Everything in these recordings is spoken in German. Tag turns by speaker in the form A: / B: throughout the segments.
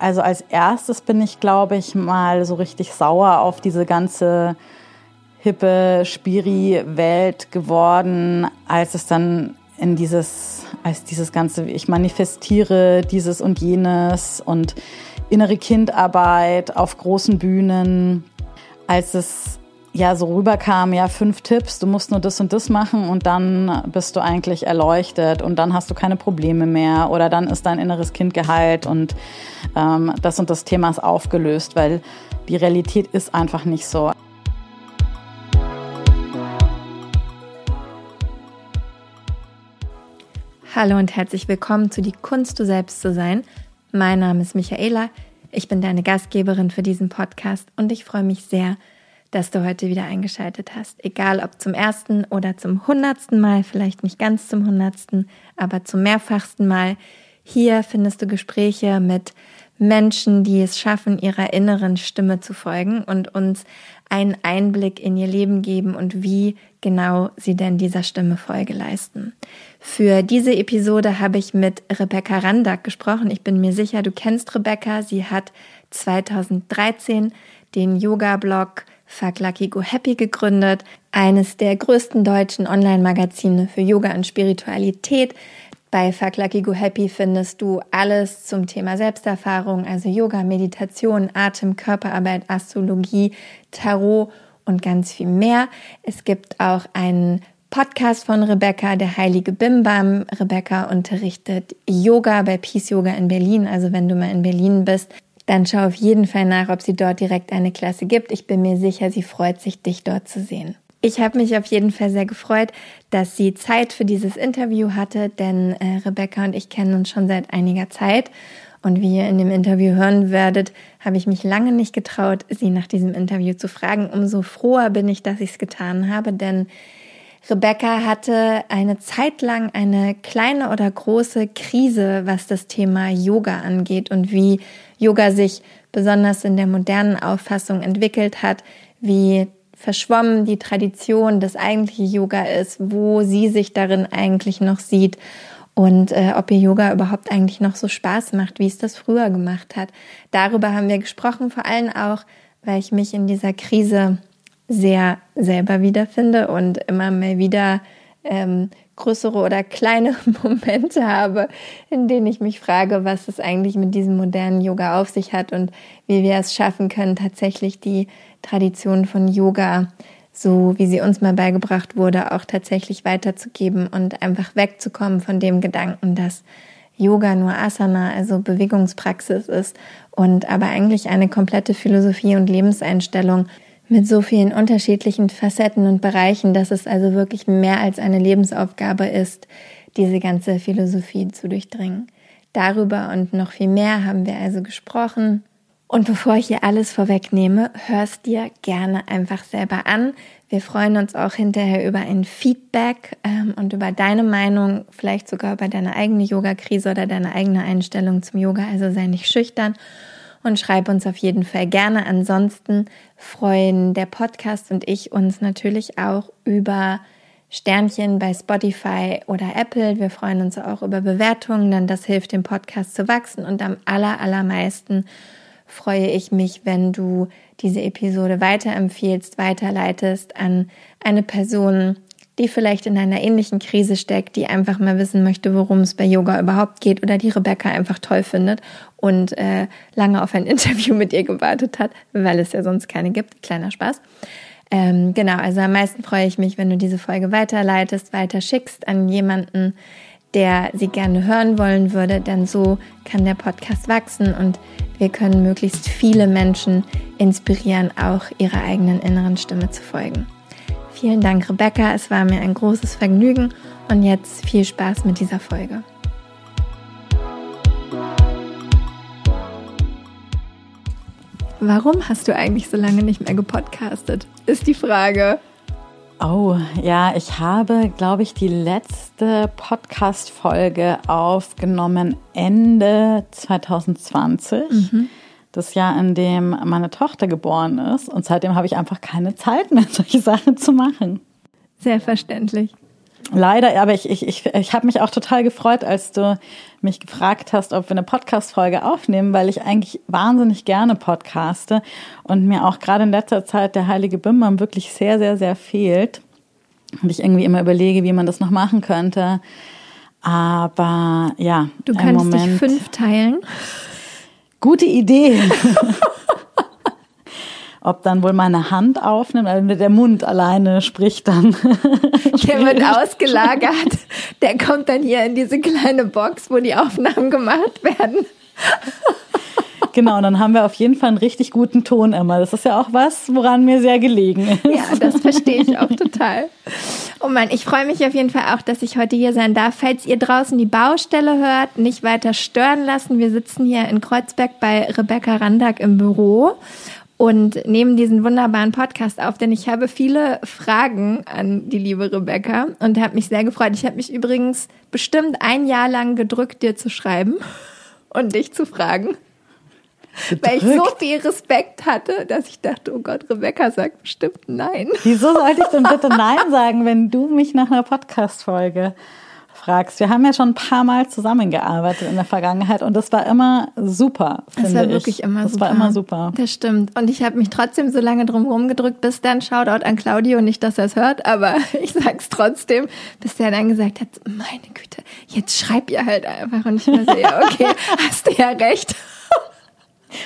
A: Also als erstes bin ich, glaube ich, mal so richtig sauer auf diese ganze hippe Spiri-Welt geworden, als es dann in dieses, als dieses ganze, ich manifestiere dieses und jenes und innere Kindarbeit auf großen Bühnen, als es ja so rüberkam, ja, fünf Tipps, du musst nur das und das machen und dann bist du eigentlich erleuchtet und dann hast du keine Probleme mehr oder dann ist dein inneres Kind geheilt und ähm, das und das Thema ist aufgelöst, weil die Realität ist einfach nicht so.
B: Hallo und herzlich willkommen zu Die Kunst, du selbst zu sein. Mein Name ist Michaela, ich bin deine Gastgeberin für diesen Podcast und ich freue mich sehr, du heute wieder eingeschaltet hast. Egal ob zum ersten oder zum hundertsten Mal, vielleicht nicht ganz zum hundertsten, aber zum mehrfachsten Mal. Hier findest du Gespräche mit Menschen, die es schaffen, ihrer inneren Stimme zu folgen und uns einen Einblick in ihr Leben geben und wie genau sie denn dieser Stimme Folge leisten. Für diese Episode habe ich mit Rebecca Randack gesprochen. Ich bin mir sicher, du kennst Rebecca. Sie hat 2013 den Yoga-Blog Fuck Lucky Go Happy gegründet, eines der größten deutschen Online-Magazine für Yoga und Spiritualität. Bei Fuck Lucky Go Happy findest du alles zum Thema Selbsterfahrung, also Yoga, Meditation, Atem, Körperarbeit, Astrologie, Tarot und ganz viel mehr. Es gibt auch einen Podcast von Rebecca, der heilige Bimbam. Rebecca unterrichtet Yoga bei Peace Yoga in Berlin. Also wenn du mal in Berlin bist, dann schau auf jeden Fall nach, ob sie dort direkt eine Klasse gibt. Ich bin mir sicher, sie freut sich, dich dort zu sehen. Ich habe mich auf jeden Fall sehr gefreut, dass sie Zeit für dieses Interview hatte, denn äh, Rebecca und ich kennen uns schon seit einiger Zeit. Und wie ihr in dem Interview hören werdet, habe ich mich lange nicht getraut, sie nach diesem Interview zu fragen. Umso froher bin ich, dass ich es getan habe, denn Rebecca hatte eine Zeit lang eine kleine oder große Krise, was das Thema Yoga angeht und wie Yoga sich besonders in der modernen Auffassung entwickelt hat, wie verschwommen die Tradition des eigentlichen Yoga ist, wo sie sich darin eigentlich noch sieht und äh, ob ihr Yoga überhaupt eigentlich noch so Spaß macht, wie es das früher gemacht hat. Darüber haben wir gesprochen, vor allem auch, weil ich mich in dieser Krise sehr selber wiederfinde und immer mal wieder ähm, größere oder kleine Momente habe, in denen ich mich frage, was es eigentlich mit diesem modernen Yoga auf sich hat und wie wir es schaffen können, tatsächlich die Tradition von Yoga, so wie sie uns mal beigebracht wurde, auch tatsächlich weiterzugeben und einfach wegzukommen von dem Gedanken, dass Yoga nur Asana, also Bewegungspraxis ist und aber eigentlich eine komplette Philosophie und Lebenseinstellung, mit so vielen unterschiedlichen Facetten und Bereichen, dass es also wirklich mehr als eine Lebensaufgabe ist, diese ganze Philosophie zu durchdringen. Darüber und noch viel mehr haben wir also gesprochen. Und bevor ich hier alles vorwegnehme, hörst dir gerne einfach selber an. Wir freuen uns auch hinterher über ein Feedback ähm, und über deine Meinung, vielleicht sogar über deine eigene Yoga-Krise oder deine eigene Einstellung zum Yoga. Also sei nicht schüchtern und schreib uns auf jeden Fall gerne. Ansonsten freuen der Podcast und ich uns natürlich auch über Sternchen bei Spotify oder Apple. Wir freuen uns auch über Bewertungen, denn das hilft dem Podcast zu wachsen und am aller, allermeisten freue ich mich, wenn du diese Episode weiterempfiehlst, weiterleitest an eine Person, die vielleicht in einer ähnlichen Krise steckt, die einfach mal wissen möchte, worum es bei Yoga überhaupt geht oder die Rebecca einfach toll findet und äh, lange auf ein Interview mit ihr gewartet hat, weil es ja sonst keine gibt. Kleiner Spaß. Ähm, genau, also am meisten freue ich mich, wenn du diese Folge weiterleitest, weiter schickst an jemanden, der sie gerne hören wollen würde, denn so kann der Podcast wachsen und wir können möglichst viele Menschen inspirieren, auch ihrer eigenen inneren Stimme zu folgen. Vielen Dank, Rebecca. Es war mir ein großes Vergnügen und jetzt viel Spaß mit dieser Folge. Warum hast du eigentlich so lange nicht mehr gepodcastet? Ist die Frage.
A: Oh, ja, ich habe, glaube ich, die letzte Podcast-Folge aufgenommen Ende 2020. Mhm das Jahr, in dem meine Tochter geboren ist. Und seitdem habe ich einfach keine Zeit mehr, solche Sachen zu machen.
B: Sehr verständlich.
A: Leider, aber ich, ich, ich, ich habe mich auch total gefreut, als du mich gefragt hast, ob wir eine Podcast-Folge aufnehmen, weil ich eigentlich wahnsinnig gerne podcaste und mir auch gerade in letzter Zeit der heilige Bimbam wirklich sehr, sehr, sehr fehlt. Und ich irgendwie immer überlege, wie man das noch machen könnte. Aber ja,
B: du kannst Moment, dich fünf teilen.
A: Gute Idee. ob dann wohl meine Hand aufnimmt, also der Mund alleine spricht dann.
B: Der wird ausgelagert. Der kommt dann hier in diese kleine Box, wo die Aufnahmen gemacht werden.
A: Genau, dann haben wir auf jeden Fall einen richtig guten Ton immer. Das ist ja auch was, woran mir sehr gelegen ist.
B: Ja, das verstehe ich auch total. Oh Mann, ich freue mich auf jeden Fall auch, dass ich heute hier sein darf. Falls ihr draußen die Baustelle hört, nicht weiter stören lassen. Wir sitzen hier in Kreuzberg bei Rebecca Randack im Büro und nehmen diesen wunderbaren Podcast auf, denn ich habe viele Fragen an die liebe Rebecca und habe mich sehr gefreut. Ich habe mich übrigens bestimmt ein Jahr lang gedrückt, dir zu schreiben und dich zu fragen. Weil ich so viel Respekt hatte, dass ich dachte, oh Gott, Rebecca sagt bestimmt nein.
A: Wieso sollte ich denn bitte nein sagen, wenn du mich nach einer Podcast-Folge fragst. Wir haben ja schon ein paar Mal zusammengearbeitet in der Vergangenheit und das war immer super.
B: Das war wirklich ich. immer
A: das
B: super.
A: Das war immer super.
B: Das stimmt. Und ich habe mich trotzdem so lange drum rumgedrückt, bis dann Shoutout an Claudio, nicht, dass er es hört, aber ich sag's trotzdem, bis der dann gesagt hat, meine Güte, jetzt schreib ihr halt einfach. Und ich war so, ja, okay, hast du ja recht.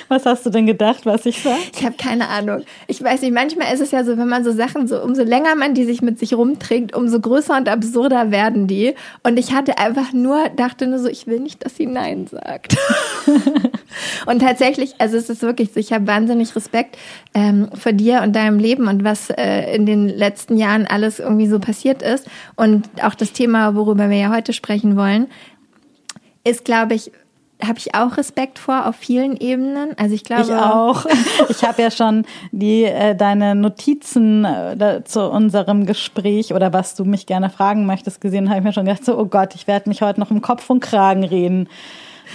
A: Was hast du denn gedacht, was ich sage?
B: Ich habe keine Ahnung. Ich weiß nicht, manchmal ist es ja so, wenn man so Sachen so, umso länger man die sich mit sich rumträgt, umso größer und absurder werden die. Und ich hatte einfach nur, dachte nur so, ich will nicht, dass sie Nein sagt. und tatsächlich, also es ist wirklich so, ich habe wahnsinnig Respekt ähm, vor dir und deinem Leben und was äh, in den letzten Jahren alles irgendwie so passiert ist. Und auch das Thema, worüber wir ja heute sprechen wollen, ist, glaube ich, habe ich auch Respekt vor auf vielen Ebenen. Also ich glaube
A: ich auch. Ich habe ja schon die äh, deine Notizen äh, zu unserem Gespräch oder was du mich gerne fragen möchtest gesehen, habe ich mir schon gedacht so oh Gott, ich werde mich heute noch im Kopf und Kragen reden.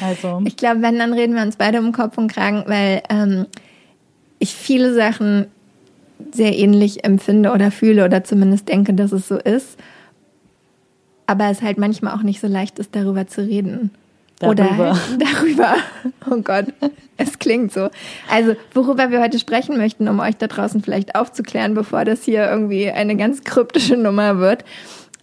A: Also
B: ich glaube, wenn dann reden wir uns beide um Kopf und Kragen, weil ähm, ich viele Sachen sehr ähnlich empfinde oder fühle oder zumindest denke, dass es so ist. Aber es halt manchmal auch nicht so leicht ist, darüber zu reden.
A: Darüber.
B: Oder darüber. Oh Gott, es klingt so. Also, worüber wir heute sprechen möchten, um euch da draußen vielleicht aufzuklären, bevor das hier irgendwie eine ganz kryptische Nummer wird,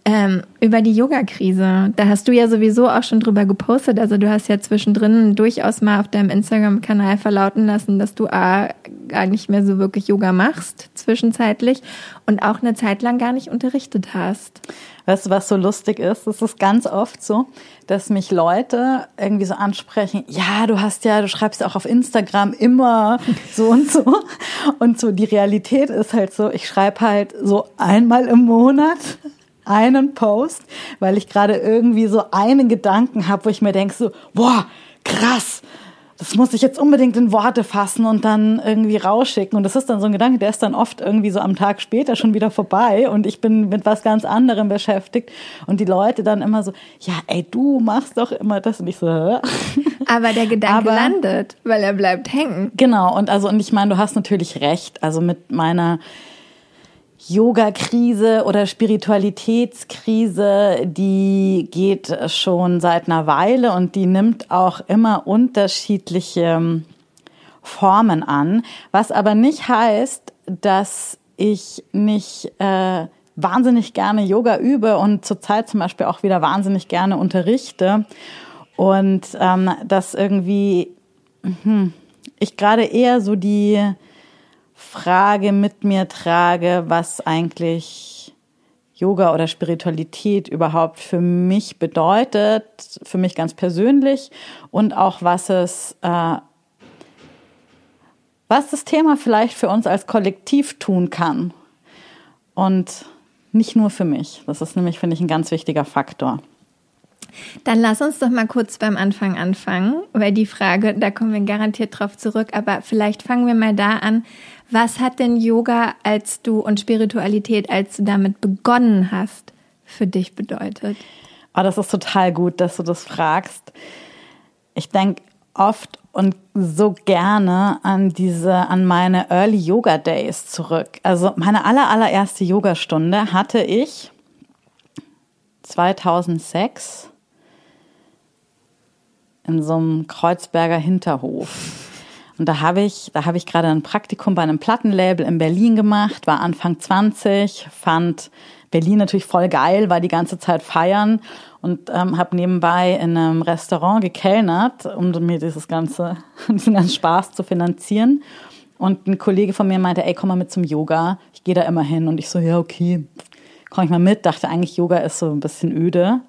B: ähm, über die Yoga-Krise. Da hast du ja sowieso auch schon drüber gepostet. Also du hast ja zwischendrin durchaus mal auf deinem Instagram-Kanal verlauten lassen, dass du A, gar nicht mehr so wirklich Yoga machst, zwischenzeitlich, und auch eine Zeit lang gar nicht unterrichtet hast.
A: Weißt du, was so lustig ist? Es ist ganz oft so, dass mich Leute irgendwie so ansprechen, ja, du hast ja, du schreibst ja auch auf Instagram immer so und so. Und so die Realität ist halt so, ich schreibe halt so einmal im Monat einen Post, weil ich gerade irgendwie so einen Gedanken habe, wo ich mir denke so, boah, krass, das muss ich jetzt unbedingt in Worte fassen und dann irgendwie rausschicken. Und das ist dann so ein Gedanke, der ist dann oft irgendwie so am Tag später schon wieder vorbei und ich bin mit was ganz anderem beschäftigt. Und die Leute dann immer so, ja, ey, du machst doch immer das. Und ich so, Hä?
B: Aber der Gedanke Aber, landet, weil er bleibt hängen.
A: Genau. Und also, und ich meine, du hast natürlich recht. Also mit meiner Yoga-Krise oder Spiritualitätskrise, die geht schon seit einer Weile und die nimmt auch immer unterschiedliche ähm, Formen an, was aber nicht heißt, dass ich nicht äh, wahnsinnig gerne Yoga übe und zurzeit zum Beispiel auch wieder wahnsinnig gerne unterrichte. Und ähm, dass irgendwie hm, ich gerade eher so die Frage mit mir trage, was eigentlich Yoga oder Spiritualität überhaupt für mich bedeutet, für mich ganz persönlich und auch was es, äh, was das Thema vielleicht für uns als Kollektiv tun kann und nicht nur für mich. Das ist nämlich, finde ich, ein ganz wichtiger Faktor.
B: Dann lass uns doch mal kurz beim Anfang anfangen, weil die Frage, da kommen wir garantiert drauf zurück, aber vielleicht fangen wir mal da an. Was hat denn Yoga als du und Spiritualität, als du damit begonnen hast, für dich bedeutet?
A: Oh, das ist total gut, dass du das fragst. Ich denke oft und so gerne an diese, an meine Early Yoga Days zurück. Also meine aller, allererste Yogastunde hatte ich 2006 in so einem Kreuzberger Hinterhof. Und da habe ich, da habe ich gerade ein Praktikum bei einem Plattenlabel in Berlin gemacht, war Anfang 20, fand Berlin natürlich voll geil, war die ganze Zeit feiern und ähm, habe nebenbei in einem Restaurant gekellnert, um mir dieses ganze, diesen ganzen Spaß zu finanzieren. Und ein Kollege von mir meinte, ey, komm mal mit zum Yoga. Ich gehe da immer hin. Und ich so, ja, okay, komm ich mal mit. Dachte eigentlich, Yoga ist so ein bisschen öde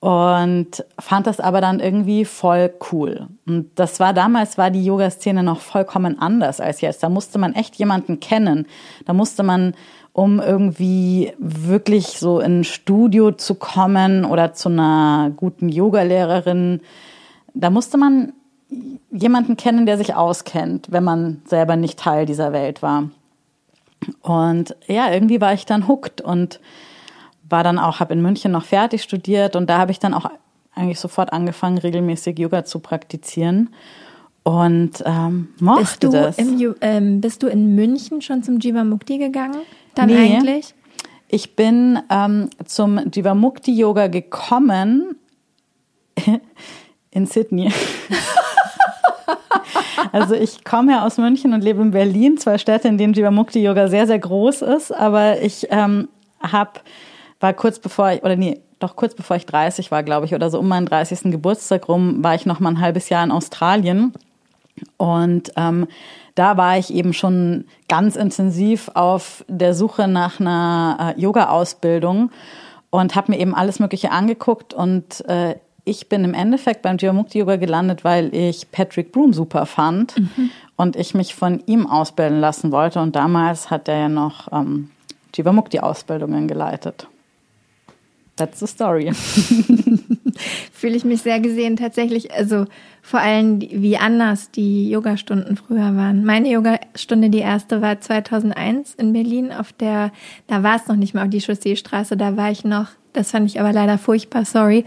A: und fand das aber dann irgendwie voll cool. Und das war damals war die Yoga-Szene noch vollkommen anders als jetzt. Da musste man echt jemanden kennen. Da musste man, um irgendwie wirklich so in ein Studio zu kommen oder zu einer guten Yogalehrerin, da musste man jemanden kennen, der sich auskennt, wenn man selber nicht Teil dieser Welt war. Und ja, irgendwie war ich dann hooked und war dann auch, habe in München noch fertig studiert und da habe ich dann auch eigentlich sofort angefangen, regelmäßig Yoga zu praktizieren und ähm, mochte
B: bist du
A: das.
B: Im, ähm, bist du in München schon zum Jivamukti gegangen? Dann
A: nee,
B: eigentlich?
A: Ich bin ähm, zum Jivamukti Yoga gekommen in Sydney. also ich komme ja aus München und lebe in Berlin, zwei Städte, in denen Jivamukti Yoga sehr, sehr groß ist, aber ich ähm, habe war kurz bevor ich, oder nee, doch kurz bevor ich 30 war, glaube ich, oder so um meinen 30. Geburtstag rum, war ich noch mal ein halbes Jahr in Australien. Und ähm, da war ich eben schon ganz intensiv auf der Suche nach einer äh, Yoga-Ausbildung und habe mir eben alles Mögliche angeguckt. Und äh, ich bin im Endeffekt beim Jivamukti Yoga gelandet, weil ich Patrick Broom super fand mhm. und ich mich von ihm ausbilden lassen wollte. Und damals hat er ja noch ähm, Jivamukti-Ausbildungen geleitet. That's the story.
B: Fühle ich mich sehr gesehen tatsächlich. Also vor allem, wie anders die Yogastunden früher waren. Meine Yogastunde, die erste, war 2001 in Berlin auf der, da war es noch nicht mal auf die Chausseestraße, da war ich noch, das fand ich aber leider furchtbar, sorry,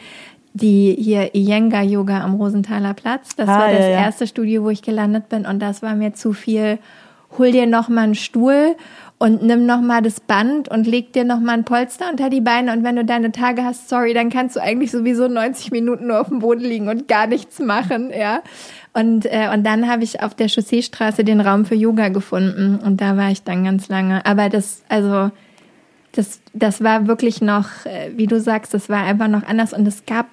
B: die hier Iyengar Yoga am Rosenthaler Platz. Das ah, war das ja, ja. erste Studio, wo ich gelandet bin und das war mir zu viel. Hol dir noch mal einen Stuhl und nimm noch mal das Band und leg dir noch mal ein Polster unter die Beine und wenn du deine Tage hast, sorry, dann kannst du eigentlich sowieso 90 Minuten nur auf dem Boden liegen und gar nichts machen, ja. Und äh, und dann habe ich auf der Chausseestraße den Raum für Yoga gefunden und da war ich dann ganz lange. Aber das also das das war wirklich noch, äh, wie du sagst, das war einfach noch anders und es gab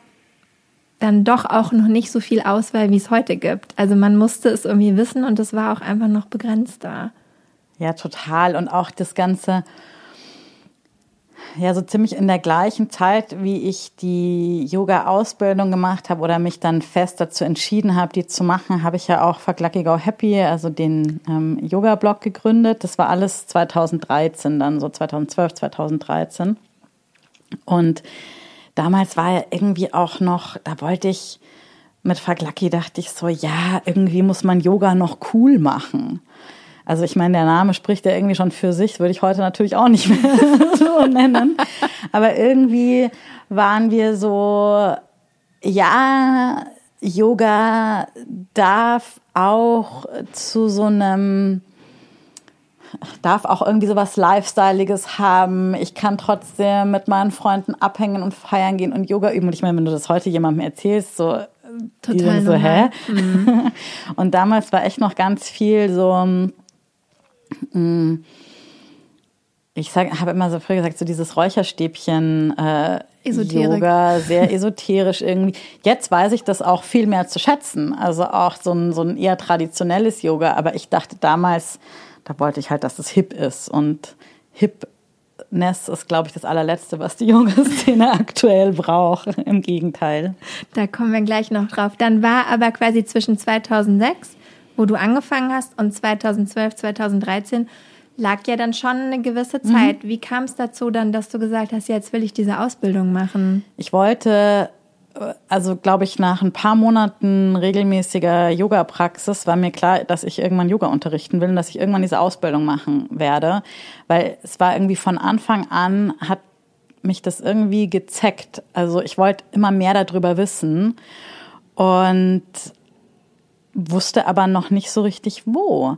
B: dann doch auch noch nicht so viel Auswahl, wie es heute gibt. Also man musste es irgendwie wissen und es war auch einfach noch begrenzter.
A: Ja, total. Und auch das Ganze, ja, so ziemlich in der gleichen Zeit, wie ich die Yoga-Ausbildung gemacht habe oder mich dann fest dazu entschieden habe, die zu machen, habe ich ja auch Fuck Lucky Go Happy, also den ähm, Yoga-Blog gegründet. Das war alles 2013, dann so 2012, 2013. Und damals war ja irgendwie auch noch, da wollte ich mit Fuck Lucky, dachte ich so, ja, irgendwie muss man Yoga noch cool machen. Also ich meine, der Name spricht ja irgendwie schon für sich, würde ich heute natürlich auch nicht mehr so nennen. Aber irgendwie waren wir so, ja, Yoga darf auch zu so einem darf auch irgendwie so was Lifestyleiges haben. Ich kann trotzdem mit meinen Freunden abhängen und feiern gehen und Yoga üben. Und ich meine, wenn du das heute jemandem erzählst, so
B: total
A: so, hä? Mhm. Und damals war echt noch ganz viel so. Ich habe immer so früher gesagt, so dieses Räucherstäbchen äh, Yoga, sehr esoterisch irgendwie. Jetzt weiß ich das auch viel mehr zu schätzen. Also auch so ein, so ein eher traditionelles Yoga. Aber ich dachte damals, da wollte ich halt, dass es hip ist. Und Hipness ist, glaube ich, das allerletzte, was die Yoga-Szene aktuell braucht. Im Gegenteil.
B: Da kommen wir gleich noch drauf. Dann war aber quasi zwischen 2006 wo du angefangen hast und 2012, 2013 lag ja dann schon eine gewisse mhm. Zeit. Mhm. Wie kam es dazu dann, dass du gesagt hast, jetzt will ich diese Ausbildung machen?
A: Ich wollte, äh, also glaube ich, nach ein paar Monaten regelmäßiger Yoga-Praxis war mir klar, dass ich irgendwann Yoga unterrichten will und dass ich irgendwann diese Ausbildung machen werde. Weil es war irgendwie von Anfang an, hat mich das irgendwie gezeckt. Also ich wollte immer mehr darüber wissen. Und wusste aber noch nicht so richtig wo.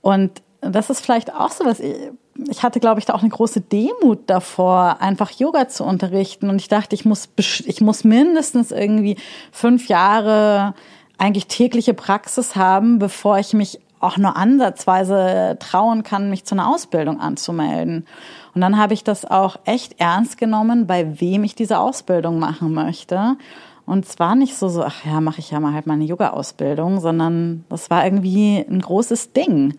A: Und das ist vielleicht auch so was, ich hatte, glaube ich, da auch eine große Demut davor, einfach Yoga zu unterrichten. Und ich dachte, ich muss, ich muss mindestens irgendwie fünf Jahre eigentlich tägliche Praxis haben, bevor ich mich auch nur ansatzweise trauen kann, mich zu einer Ausbildung anzumelden. Und dann habe ich das auch echt ernst genommen, bei wem ich diese Ausbildung machen möchte. Und zwar nicht so, so, ach ja, mache ich ja mal halt meine Yoga-Ausbildung, sondern das war irgendwie ein großes Ding.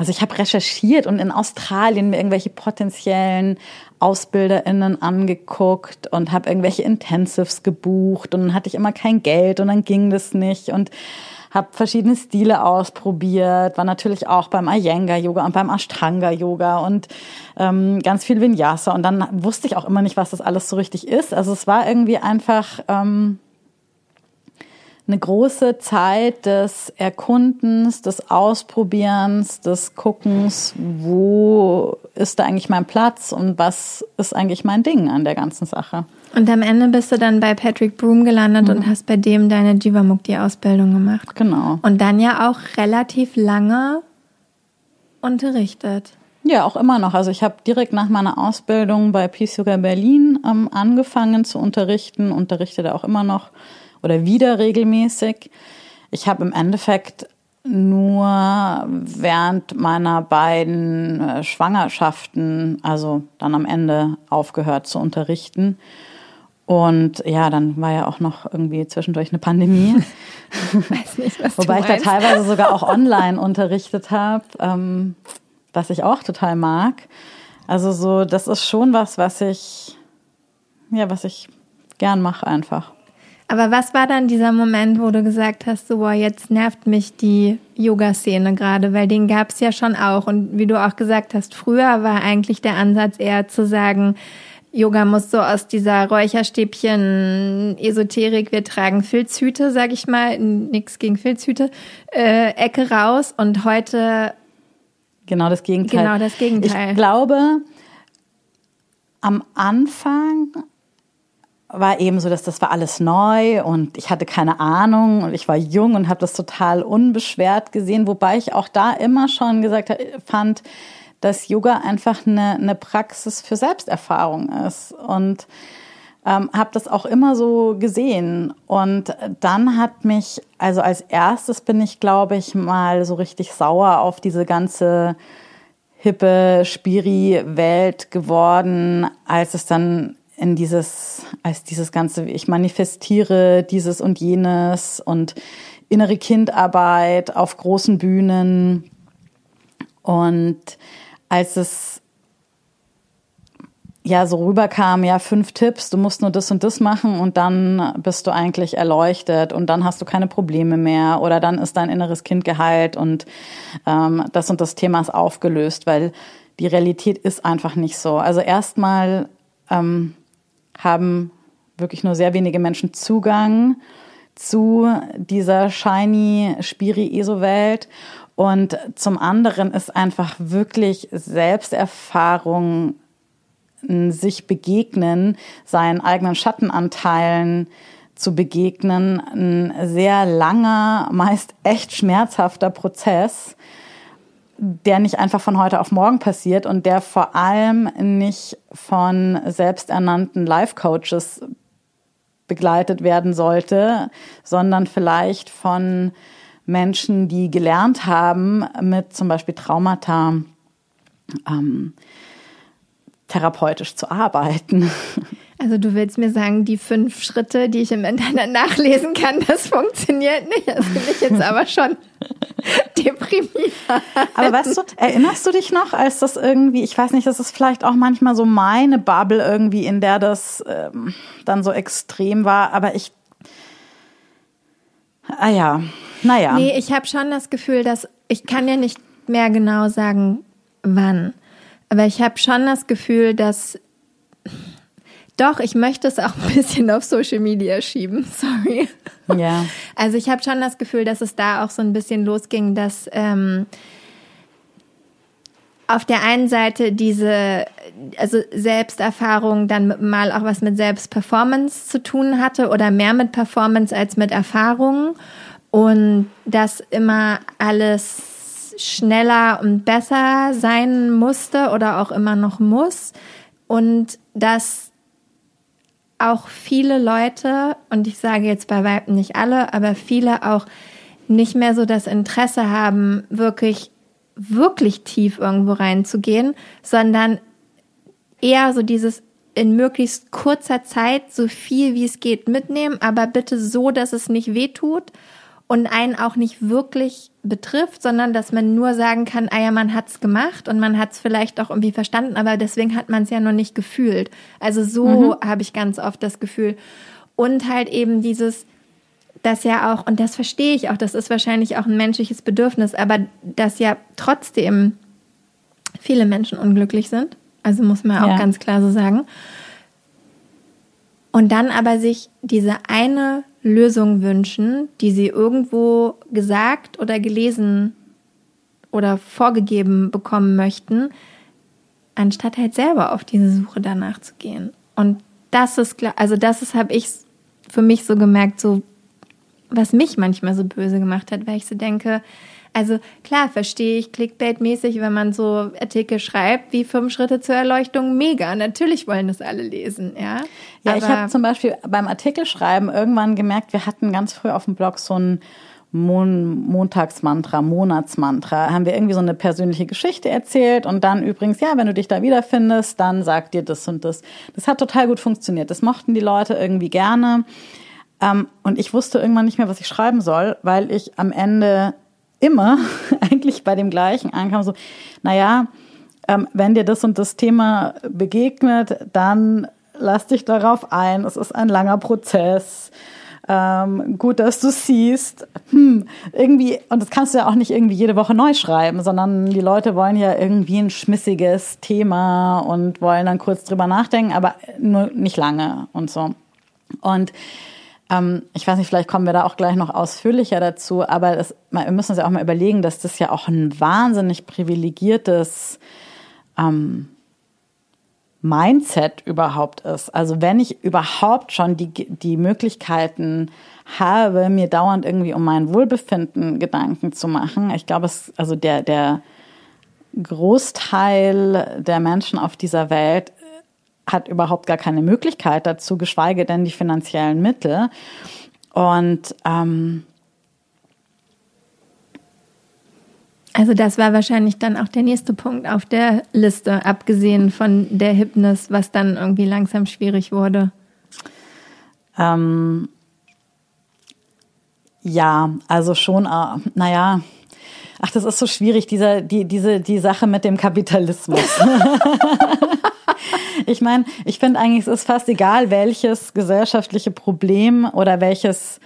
A: Also ich habe recherchiert und in Australien mir irgendwelche potenziellen AusbilderInnen angeguckt und habe irgendwelche Intensives gebucht und dann hatte ich immer kein Geld und dann ging das nicht und habe verschiedene Stile ausprobiert, war natürlich auch beim Iyengar-Yoga und beim Ashtanga-Yoga und ähm, ganz viel Vinyasa und dann wusste ich auch immer nicht, was das alles so richtig ist. Also es war irgendwie einfach... Ähm, eine große Zeit des Erkundens, des Ausprobierens, des Guckens, wo ist da eigentlich mein Platz und was ist eigentlich mein Ding an der ganzen Sache.
B: Und am Ende bist du dann bei Patrick Broom gelandet mhm. und hast bei dem deine Jivamukti-Ausbildung gemacht.
A: Genau.
B: Und dann ja auch relativ lange unterrichtet.
A: Ja, auch immer noch. Also ich habe direkt nach meiner Ausbildung bei Peace Yoga Berlin ähm, angefangen zu unterrichten, unterrichte da auch immer noch oder wieder regelmäßig. Ich habe im Endeffekt nur während meiner beiden äh, Schwangerschaften, also dann am Ende aufgehört zu unterrichten. Und ja, dann war ja auch noch irgendwie zwischendurch eine Pandemie.
B: Weiß nicht, was
A: Wobei ich da teilweise sogar auch online unterrichtet habe, ähm, was ich auch total mag. Also so, das ist schon was, was ich, ja, was ich gern mache einfach.
B: Aber was war dann dieser Moment, wo du gesagt hast, so, boah, jetzt nervt mich die Yoga-Szene gerade, weil den gab es ja schon auch. Und wie du auch gesagt hast, früher war eigentlich der Ansatz eher zu sagen, Yoga muss so aus dieser Räucherstäbchen-Esoterik, wir tragen Filzhüte, sag ich mal, nix gegen Filzhüte, äh, Ecke raus. Und heute
A: Genau das Gegenteil.
B: Genau das Gegenteil.
A: Ich glaube, am Anfang war eben so, dass das war alles neu und ich hatte keine Ahnung und ich war jung und habe das total unbeschwert gesehen, wobei ich auch da immer schon gesagt fand, dass Yoga einfach eine, eine Praxis für Selbsterfahrung ist und ähm, habe das auch immer so gesehen und dann hat mich also als erstes bin ich glaube ich mal so richtig sauer auf diese ganze hippe Spiri-Welt geworden, als es dann in dieses, als dieses ganze, ich manifestiere dieses und jenes und innere Kindarbeit auf großen Bühnen. Und als es ja so rüberkam, ja, fünf Tipps, du musst nur das und das machen und dann bist du eigentlich erleuchtet und dann hast du keine Probleme mehr oder dann ist dein inneres Kind geheilt und ähm, das und das Thema ist aufgelöst, weil die Realität ist einfach nicht so. Also erstmal ähm, haben wirklich nur sehr wenige Menschen Zugang zu dieser shiny, spiri ESO-Welt. Und zum anderen ist einfach wirklich Selbsterfahrung, sich begegnen, seinen eigenen Schattenanteilen zu begegnen, ein sehr langer, meist echt schmerzhafter Prozess, der nicht einfach von heute auf morgen passiert und der vor allem nicht von selbsternannten Life-Coaches begleitet werden sollte, sondern vielleicht von Menschen, die gelernt haben, mit zum Beispiel Traumata ähm, therapeutisch zu arbeiten.
B: Also du willst mir sagen, die fünf Schritte, die ich im Internet nachlesen kann, das funktioniert nicht. Das bin ich jetzt aber schon deprimiert.
A: Aber weißt du, erinnerst du dich noch, als das irgendwie, ich weiß nicht, das ist vielleicht auch manchmal so meine Bubble irgendwie, in der das ähm, dann so extrem war, aber ich, ah ja, naja.
B: Nee, ich habe schon das Gefühl, dass, ich kann ja nicht mehr genau sagen, wann, aber ich habe schon das Gefühl, dass doch, ich möchte es auch ein bisschen auf Social Media schieben. Sorry.
A: Ja.
B: Also ich habe schon das Gefühl, dass es da auch so ein bisschen losging, dass ähm, auf der einen Seite diese, also Selbsterfahrung dann mal auch was mit Selbstperformance zu tun hatte oder mehr mit Performance als mit Erfahrung und dass immer alles schneller und besser sein musste oder auch immer noch muss. Und dass auch viele Leute, und ich sage jetzt bei Weitem nicht alle, aber viele auch nicht mehr so das Interesse haben, wirklich, wirklich tief irgendwo reinzugehen, sondern eher so dieses in möglichst kurzer Zeit so viel wie es geht mitnehmen, aber bitte so, dass es nicht wehtut und einen auch nicht wirklich betrifft, sondern dass man nur sagen kann, ah ja, man hat's gemacht und man hat's vielleicht auch irgendwie verstanden, aber deswegen hat man es ja noch nicht gefühlt. Also so mhm. habe ich ganz oft das Gefühl. Und halt eben dieses, das ja auch, und das verstehe ich auch, das ist wahrscheinlich auch ein menschliches Bedürfnis, aber dass ja trotzdem viele Menschen unglücklich sind. Also muss man auch ja. ganz klar so sagen. Und dann aber sich diese eine Lösung wünschen, die sie irgendwo gesagt oder gelesen oder vorgegeben bekommen möchten, anstatt halt selber auf diese Suche danach zu gehen. Und das ist klar, also das ist, habe ich für mich so gemerkt, so was mich manchmal so böse gemacht hat, weil ich so denke, also klar, verstehe ich Clickbait-mäßig, wenn man so Artikel schreibt, wie fünf Schritte zur Erleuchtung, mega. Natürlich wollen das alle lesen, ja.
A: Ja, Aber ich habe zum Beispiel beim Artikelschreiben irgendwann gemerkt, wir hatten ganz früh auf dem Blog so ein Mon Montagsmantra, Monatsmantra, haben wir irgendwie so eine persönliche Geschichte erzählt und dann übrigens, ja, wenn du dich da wiederfindest, dann sagt dir das und das. Das hat total gut funktioniert. Das mochten die Leute irgendwie gerne. Ähm, und ich wusste irgendwann nicht mehr, was ich schreiben soll, weil ich am Ende immer eigentlich bei dem gleichen ankam, so, naja, ähm, wenn dir das und das Thema begegnet, dann lass dich darauf ein. Es ist ein langer Prozess. Ähm, gut, dass du siehst. Hm, irgendwie, und das kannst du ja auch nicht irgendwie jede Woche neu schreiben, sondern die Leute wollen ja irgendwie ein schmissiges Thema und wollen dann kurz drüber nachdenken, aber nur nicht lange und so. Und ähm, ich weiß nicht, vielleicht kommen wir da auch gleich noch ausführlicher dazu, aber das, wir müssen uns ja auch mal überlegen, dass das ja auch ein wahnsinnig privilegiertes ähm, Mindset überhaupt ist. Also wenn ich überhaupt schon die, die Möglichkeiten habe, mir dauernd irgendwie um mein Wohlbefinden Gedanken zu machen. Ich glaube, es, also der, der Großteil der Menschen auf dieser Welt hat überhaupt gar keine Möglichkeit dazu, geschweige denn die finanziellen Mittel. Und ähm,
B: also das war wahrscheinlich dann auch der nächste Punkt auf der Liste, abgesehen von der Hypnis, was dann irgendwie langsam schwierig wurde.
A: Ähm, ja, also schon, äh, naja, ach, das ist so schwierig, dieser, die, diese, die Sache mit dem Kapitalismus. ich meine, ich finde eigentlich, es ist fast egal, welches gesellschaftliche Problem oder welches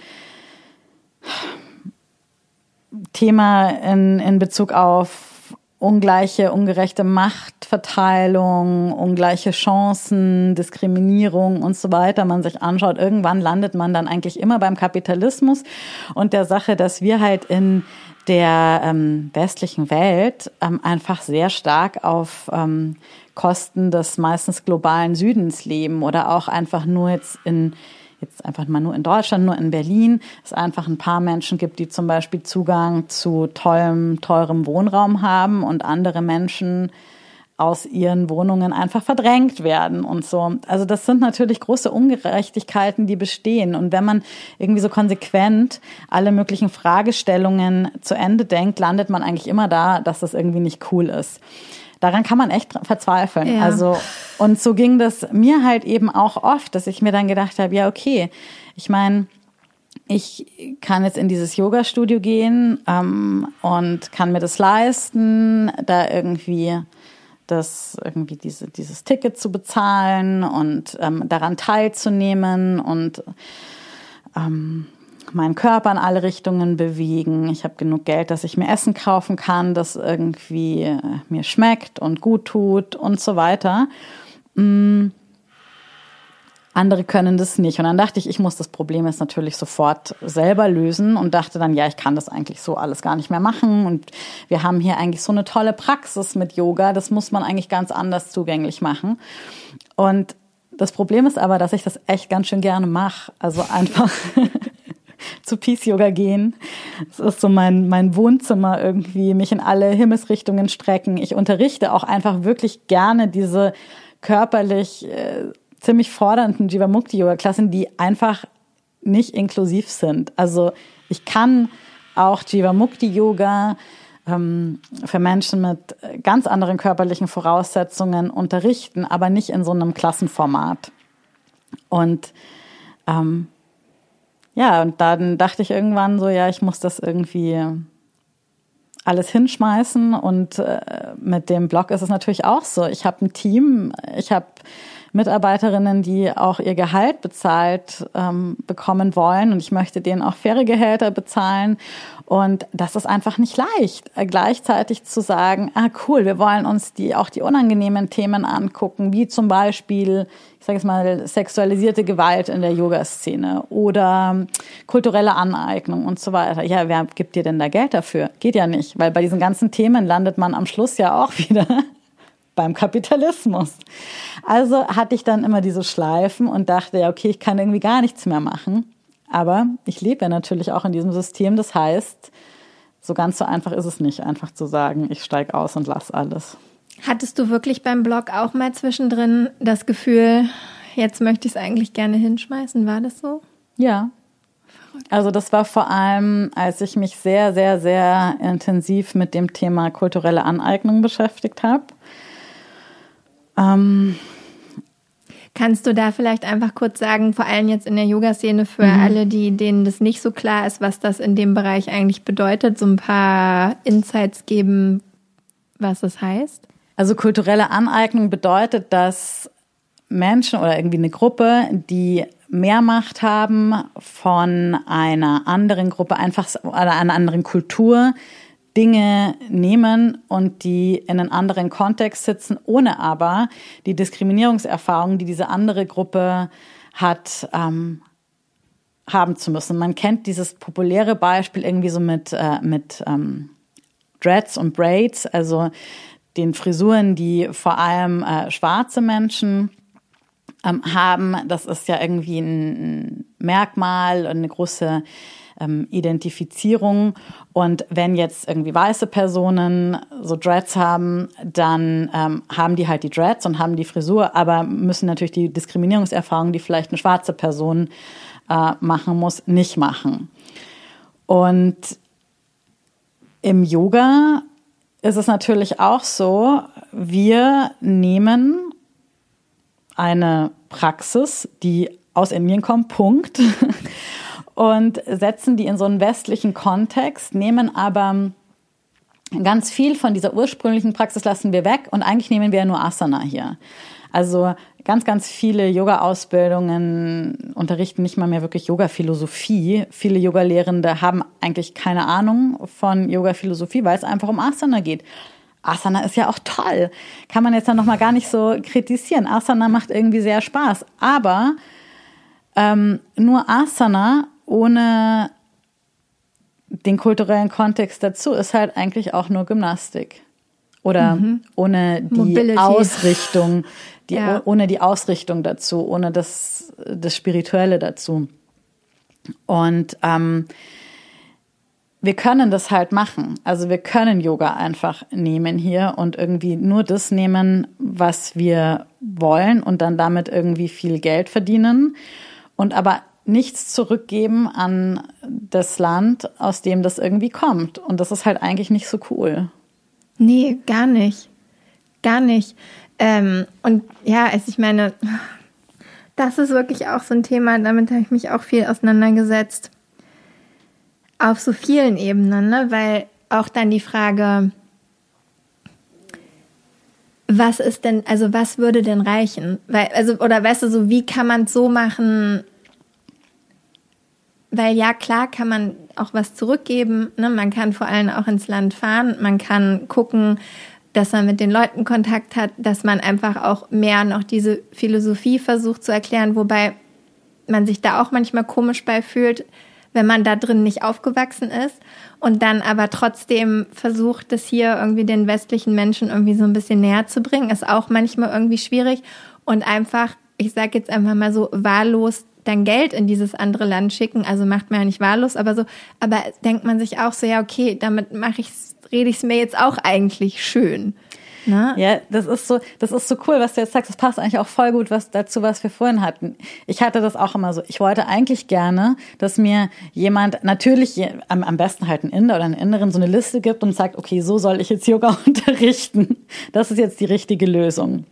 A: Thema in, in Bezug auf ungleiche, ungerechte Machtverteilung, ungleiche Chancen, Diskriminierung und so weiter man sich anschaut, irgendwann landet man dann eigentlich immer beim Kapitalismus und der Sache, dass wir halt in der ähm, westlichen Welt ähm, einfach sehr stark auf ähm, Kosten des meistens globalen Südens leben oder auch einfach nur jetzt in jetzt einfach mal nur in Deutschland, nur in Berlin, es einfach ein paar Menschen gibt, die zum Beispiel Zugang zu tollem, teurem Wohnraum haben und andere Menschen aus ihren Wohnungen einfach verdrängt werden und so. Also das sind natürlich große Ungerechtigkeiten, die bestehen. Und wenn man irgendwie so konsequent alle möglichen Fragestellungen zu Ende denkt, landet man eigentlich immer da, dass das irgendwie nicht cool ist daran kann man echt verzweifeln. Ja. Also, und so ging das mir halt eben auch oft, dass ich mir dann gedacht habe, ja, okay, ich meine, ich kann jetzt in dieses Yoga-Studio gehen ähm, und kann mir das leisten, da irgendwie das irgendwie diese, dieses Ticket zu bezahlen und ähm, daran teilzunehmen und ähm, meinen Körper in alle Richtungen bewegen. Ich habe genug Geld, dass ich mir Essen kaufen kann, das irgendwie äh, mir schmeckt und gut tut und so weiter. Mm. Andere können das nicht. Und dann dachte ich, ich muss das Problem jetzt natürlich sofort selber lösen und dachte dann, ja, ich kann das eigentlich so alles gar nicht mehr machen. Und wir haben hier eigentlich so eine tolle Praxis mit Yoga. Das muss man eigentlich ganz anders zugänglich machen. Und das Problem ist aber, dass ich das echt ganz schön gerne mache. Also einfach zu Peace Yoga gehen. Es ist so mein, mein Wohnzimmer irgendwie, mich in alle Himmelsrichtungen strecken. Ich unterrichte auch einfach wirklich gerne diese körperlich äh, ziemlich fordernden Jivamukti Yoga Klassen, die einfach nicht inklusiv sind. Also ich kann auch Jivamukti Yoga ähm, für Menschen mit ganz anderen körperlichen Voraussetzungen unterrichten, aber nicht in so einem Klassenformat. Und ähm, ja, und dann dachte ich irgendwann so, ja, ich muss das irgendwie alles hinschmeißen. Und äh, mit dem Blog ist es natürlich auch so. Ich habe ein Team, ich habe Mitarbeiterinnen, die auch ihr Gehalt bezahlt ähm, bekommen wollen. Und ich möchte denen auch faire Gehälter bezahlen. Und das ist einfach nicht leicht, äh, gleichzeitig zu sagen, ah cool, wir wollen uns die auch die unangenehmen Themen angucken, wie zum Beispiel, ich sage jetzt mal, sexualisierte Gewalt in der Yoga-Szene oder kulturelle Aneignung und so weiter. Ja, wer gibt dir denn da Geld dafür? Geht ja nicht, weil bei diesen ganzen Themen landet man am Schluss ja auch wieder beim Kapitalismus. Also hatte ich dann immer diese Schleifen und dachte, ja, okay, ich kann irgendwie gar nichts mehr machen. Aber ich lebe ja natürlich auch in diesem System. Das heißt, so ganz so einfach ist es nicht, einfach zu sagen, ich steige aus und lass alles.
B: Hattest du wirklich beim Blog auch mal zwischendrin das Gefühl, jetzt möchte ich es eigentlich gerne hinschmeißen? War das so?
A: Ja. Also das war vor allem, als ich mich sehr, sehr, sehr intensiv mit dem Thema kulturelle Aneignung beschäftigt habe.
B: Ähm, Kannst du da vielleicht einfach kurz sagen, vor allem jetzt in der Yoga-Szene für mhm. alle, die, denen das nicht so klar ist, was das in dem Bereich eigentlich bedeutet, so ein paar Insights geben, was es heißt?
A: Also kulturelle Aneignung bedeutet, dass Menschen oder irgendwie eine Gruppe, die mehr Macht haben von einer anderen Gruppe, einfach oder einer anderen Kultur, Dinge nehmen und die in einen anderen Kontext sitzen, ohne aber die Diskriminierungserfahrung, die diese andere Gruppe hat, ähm, haben zu müssen. Man kennt dieses populäre Beispiel irgendwie so mit, äh, mit ähm, Dreads und Braids, also den Frisuren, die vor allem äh, schwarze Menschen ähm, haben. Das ist ja irgendwie ein Merkmal und eine große ähm, Identifizierung. Und wenn jetzt irgendwie weiße Personen so Dreads haben, dann ähm, haben die halt die Dreads und haben die Frisur, aber müssen natürlich die Diskriminierungserfahrung, die vielleicht eine schwarze Person äh, machen muss, nicht machen. Und im Yoga ist es natürlich auch so, wir nehmen eine Praxis, die aus Indien kommt, Punkt, und setzen die in so einen westlichen Kontext, nehmen aber ganz viel von dieser ursprünglichen Praxis lassen wir weg und eigentlich nehmen wir ja nur Asana hier. Also ganz, ganz viele Yoga-Ausbildungen unterrichten nicht mal mehr wirklich Yoga-Philosophie. Viele Yoga-Lehrende haben eigentlich keine Ahnung von Yoga-Philosophie, weil es einfach um Asana geht. Asana ist ja auch toll. Kann man jetzt dann nochmal gar nicht so kritisieren. Asana macht irgendwie sehr Spaß. Aber ähm, nur Asana ohne den kulturellen Kontext dazu ist halt eigentlich auch nur Gymnastik. Oder mhm. ohne die Mobility. Ausrichtung, die, ja. ohne die Ausrichtung dazu, ohne das, das Spirituelle dazu. Und ähm, wir können das halt machen. Also wir können Yoga einfach nehmen hier und irgendwie nur das nehmen, was wir wollen und dann damit irgendwie viel Geld verdienen. Und aber nichts zurückgeben an das Land, aus dem das irgendwie kommt. Und das ist halt eigentlich nicht so cool.
B: Nee, gar nicht. Gar nicht. Ähm, und ja, also ich meine, das ist wirklich auch so ein Thema, damit habe ich mich auch viel auseinandergesetzt. Auf so vielen Ebenen, ne? weil auch dann die Frage, was ist denn, also was würde denn reichen? Weil, also, oder weißt du, so wie kann man es so machen, weil ja, klar kann man auch was zurückgeben. Ne? Man kann vor allem auch ins Land fahren. Man kann gucken, dass man mit den Leuten Kontakt hat, dass man einfach auch mehr noch diese Philosophie versucht zu erklären, wobei man sich da auch manchmal komisch bei fühlt, wenn man da drin nicht aufgewachsen ist und dann aber trotzdem versucht, das hier irgendwie den westlichen Menschen irgendwie so ein bisschen näher zu bringen, ist auch manchmal irgendwie schwierig und einfach, ich sage jetzt einfach mal so, wahllos dann Geld in dieses andere Land schicken, also macht man ja nicht wahllos, aber so, aber denkt man sich auch so, ja, okay, damit mache ich rede ich es mir jetzt auch eigentlich schön.
A: Ne? Ja, das ist so, das ist so cool, was du jetzt sagst. Das passt eigentlich auch voll gut was dazu, was wir vorhin hatten. Ich hatte das auch immer so. Ich wollte eigentlich gerne, dass mir jemand, natürlich am, am besten halt ein Inder oder eine Inderin so eine Liste gibt und sagt, okay, so soll ich jetzt Yoga unterrichten. Das ist jetzt die richtige Lösung.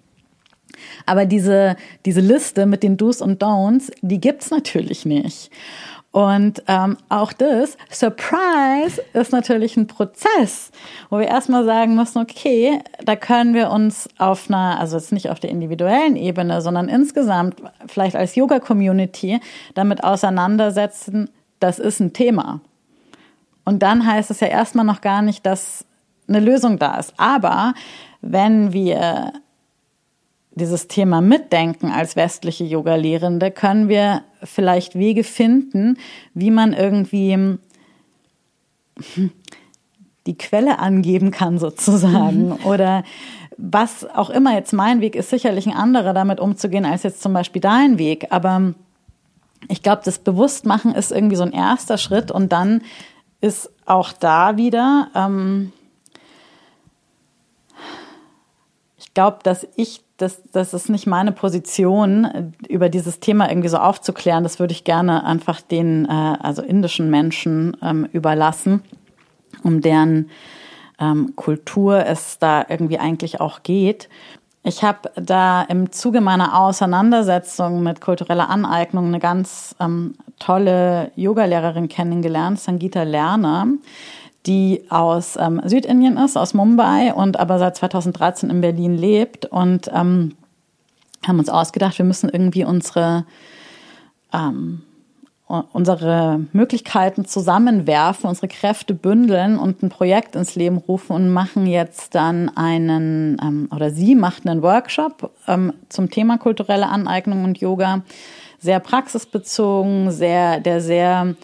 A: Aber diese, diese Liste mit den Do's und Don'ts, die gibt's natürlich nicht. Und ähm, auch das, Surprise, ist natürlich ein Prozess, wo wir erstmal sagen müssen, okay, da können wir uns auf einer, also jetzt nicht auf der individuellen Ebene, sondern insgesamt vielleicht als Yoga-Community damit auseinandersetzen, das ist ein Thema. Und dann heißt es ja erstmal noch gar nicht, dass eine Lösung da ist. Aber wenn wir dieses Thema mitdenken als westliche Yoga-Lehrende, können wir vielleicht Wege finden, wie man irgendwie hm, die Quelle angeben kann sozusagen mhm. oder was auch immer jetzt mein Weg ist, sicherlich ein anderer damit umzugehen als jetzt zum Beispiel dein Weg. Aber ich glaube, das Bewusstmachen ist irgendwie so ein erster Schritt und dann ist auch da wieder, ähm, ich glaube, dass ich das, das ist nicht meine Position, über dieses Thema irgendwie so aufzuklären. Das würde ich gerne einfach den, äh, also indischen Menschen ähm, überlassen, um deren ähm, Kultur es da irgendwie eigentlich auch geht. Ich habe da im Zuge meiner Auseinandersetzung mit kultureller Aneignung eine ganz ähm, tolle Yogalehrerin kennengelernt, Sangita Lerner die aus ähm, Südindien ist, aus Mumbai und aber seit 2013 in Berlin lebt und ähm, haben uns ausgedacht, wir müssen irgendwie unsere ähm, unsere Möglichkeiten zusammenwerfen, unsere Kräfte bündeln und ein Projekt ins Leben rufen und machen jetzt dann einen, ähm, oder sie macht einen Workshop ähm, zum Thema kulturelle Aneignung und Yoga, sehr praxisbezogen, sehr, der sehr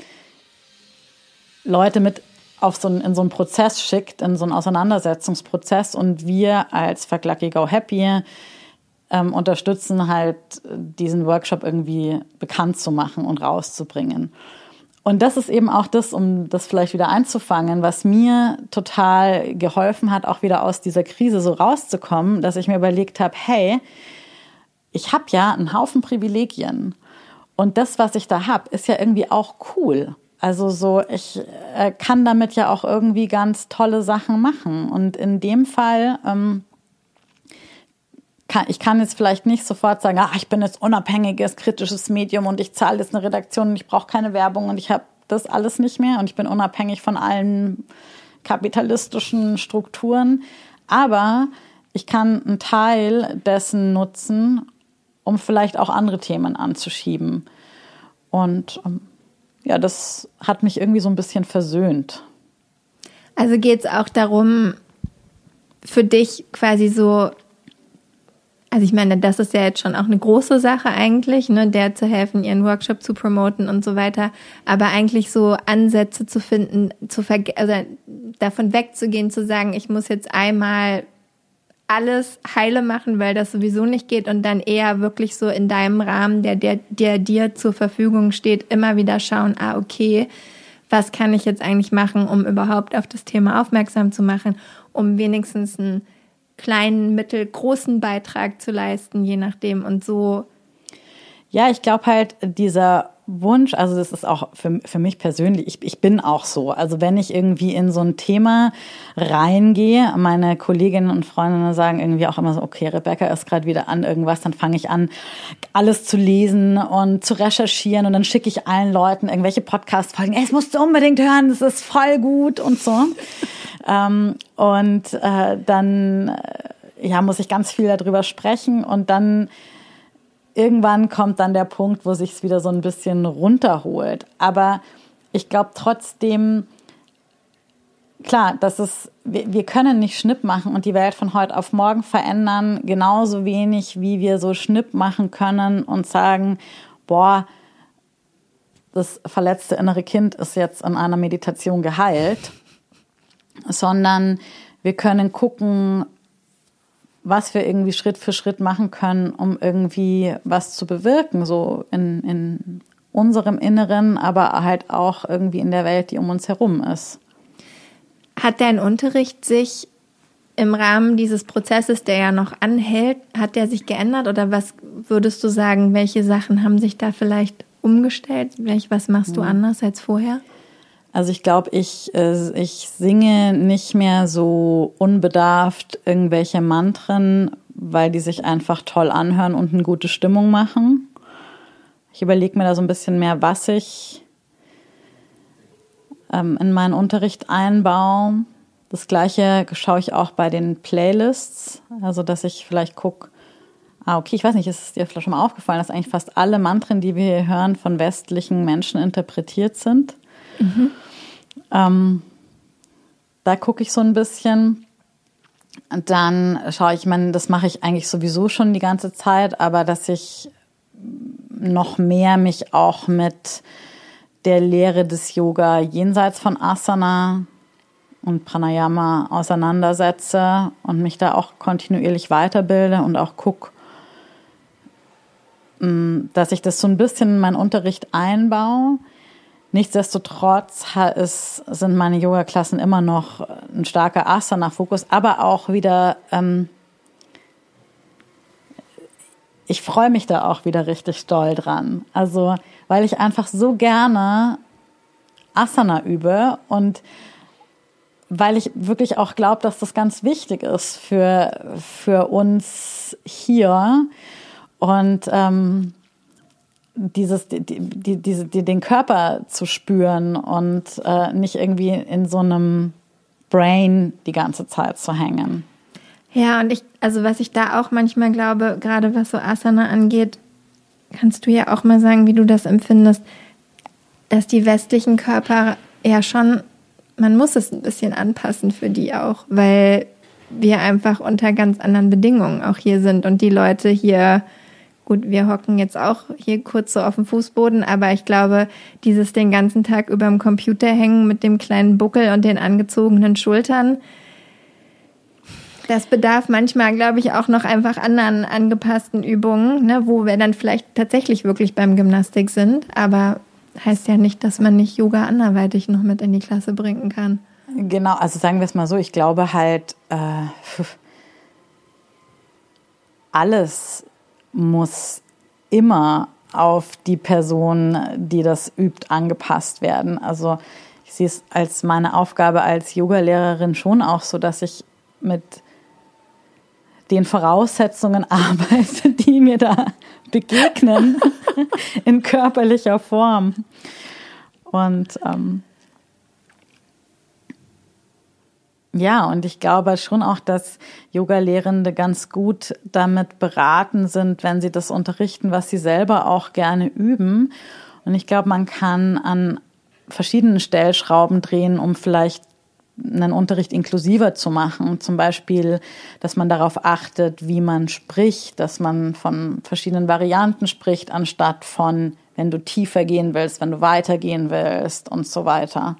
A: Leute mit auf so einen, in so einen Prozess schickt, in so einen Auseinandersetzungsprozess und wir als Lucky Go Happy ähm, unterstützen halt diesen Workshop irgendwie bekannt zu machen und rauszubringen. Und das ist eben auch das, um das vielleicht wieder einzufangen, was mir total geholfen hat, auch wieder aus dieser Krise so rauszukommen, dass ich mir überlegt habe, hey, ich habe ja einen Haufen Privilegien und das, was ich da habe, ist ja irgendwie auch cool. Also so, ich äh, kann damit ja auch irgendwie ganz tolle Sachen machen. Und in dem Fall, ähm, kann, ich kann jetzt vielleicht nicht sofort sagen, ah, ich bin jetzt unabhängiges, kritisches Medium und ich zahle jetzt eine Redaktion und ich brauche keine Werbung und ich habe das alles nicht mehr und ich bin unabhängig von allen kapitalistischen Strukturen. Aber ich kann einen Teil dessen nutzen, um vielleicht auch andere Themen anzuschieben. Und ähm, ja, das hat mich irgendwie so ein bisschen versöhnt.
B: Also geht es auch darum, für dich quasi so, also ich meine, das ist ja jetzt schon auch eine große Sache eigentlich, ne, der zu helfen, ihren Workshop zu promoten und so weiter, aber eigentlich so Ansätze zu finden, zu also davon wegzugehen, zu sagen, ich muss jetzt einmal alles heile machen, weil das sowieso nicht geht und dann eher wirklich so in deinem Rahmen, der, der, der dir zur Verfügung steht, immer wieder schauen, ah, okay, was kann ich jetzt eigentlich machen, um überhaupt auf das Thema aufmerksam zu machen, um wenigstens einen kleinen, mittelgroßen Beitrag zu leisten, je nachdem und so.
A: Ja, ich glaube halt, dieser Wunsch, also das ist auch für, für mich persönlich, ich, ich bin auch so. Also wenn ich irgendwie in so ein Thema reingehe, meine Kolleginnen und Freundinnen sagen irgendwie auch immer so, okay, Rebecca ist gerade wieder an irgendwas, dann fange ich an, alles zu lesen und zu recherchieren und dann schicke ich allen Leuten irgendwelche Podcast-Folgen, es musst du unbedingt hören, das ist voll gut und so. ähm, und äh, dann äh, ja, muss ich ganz viel darüber sprechen und dann irgendwann kommt dann der Punkt, wo sich es wieder so ein bisschen runterholt. Aber ich glaube trotzdem, klar, dass es, wir, wir können nicht Schnipp machen und die Welt von heute auf morgen verändern, genauso wenig wie wir so Schnipp machen können und sagen, boah, das verletzte innere Kind ist jetzt in einer Meditation geheilt, sondern wir können gucken, was wir irgendwie Schritt für Schritt machen können, um irgendwie was zu bewirken, so in, in unserem Inneren, aber halt auch irgendwie in der Welt, die um uns herum ist.
B: Hat dein Unterricht sich im Rahmen dieses Prozesses, der ja noch anhält, hat der sich geändert oder was würdest du sagen, welche Sachen haben sich da vielleicht umgestellt? Was machst du hm. anders als vorher?
A: Also ich glaube, ich, äh, ich singe nicht mehr so unbedarft irgendwelche Mantren, weil die sich einfach toll anhören und eine gute Stimmung machen. Ich überlege mir da so ein bisschen mehr, was ich ähm, in meinen Unterricht einbaue. Das gleiche schaue ich auch bei den Playlists, also dass ich vielleicht gucke, ah, okay, ich weiß nicht, ist es dir vielleicht schon mal aufgefallen, dass eigentlich fast alle Mantren, die wir hier hören, von westlichen Menschen interpretiert sind. Mhm. Ähm, da gucke ich so ein bisschen. Dann schaue ich, man, das mache ich eigentlich sowieso schon die ganze Zeit, aber dass ich noch mehr mich auch mit der Lehre des Yoga jenseits von Asana und Pranayama auseinandersetze und mich da auch kontinuierlich weiterbilde und auch gucke, mm, dass ich das so ein bisschen in meinen Unterricht einbaue. Nichtsdestotrotz sind meine Yoga-Klassen immer noch ein starker Asana-Fokus, aber auch wieder, ähm, ich freue mich da auch wieder richtig doll dran. Also, weil ich einfach so gerne Asana übe und weil ich wirklich auch glaube, dass das ganz wichtig ist für, für uns hier. Und ähm, dieses, die, die, diese, die, den Körper zu spüren und äh, nicht irgendwie in so einem Brain die ganze Zeit zu hängen.
B: Ja, und ich, also was ich da auch manchmal glaube, gerade was so Asana angeht, kannst du ja auch mal sagen, wie du das empfindest, dass die westlichen Körper ja schon man muss es ein bisschen anpassen für die auch, weil wir einfach unter ganz anderen Bedingungen auch hier sind und die Leute hier, gut, wir hocken jetzt auch hier kurz so auf dem Fußboden, aber ich glaube, dieses den ganzen Tag über dem Computer hängen mit dem kleinen Buckel und den angezogenen Schultern, das bedarf manchmal, glaube ich, auch noch einfach anderen angepassten Übungen, ne, wo wir dann vielleicht tatsächlich wirklich beim Gymnastik sind, aber heißt ja nicht, dass man nicht Yoga anderweitig noch mit in die Klasse bringen kann.
A: Genau, also sagen wir es mal so, ich glaube halt, äh, alles muss immer auf die Person, die das übt, angepasst werden. Also ich sehe es als meine Aufgabe als Yogalehrerin schon auch so, dass ich mit den Voraussetzungen arbeite, die mir da begegnen in körperlicher Form. Und ähm, ja, und ich glaube schon auch, dass Yoga-Lehrende ganz gut damit beraten sind, wenn sie das unterrichten, was sie selber auch gerne üben. Und ich glaube, man kann an verschiedenen Stellschrauben drehen, um vielleicht einen Unterricht inklusiver zu machen. Zum Beispiel, dass man darauf achtet, wie man spricht, dass man von verschiedenen Varianten spricht, anstatt von, wenn du tiefer gehen willst, wenn du weitergehen willst und so weiter.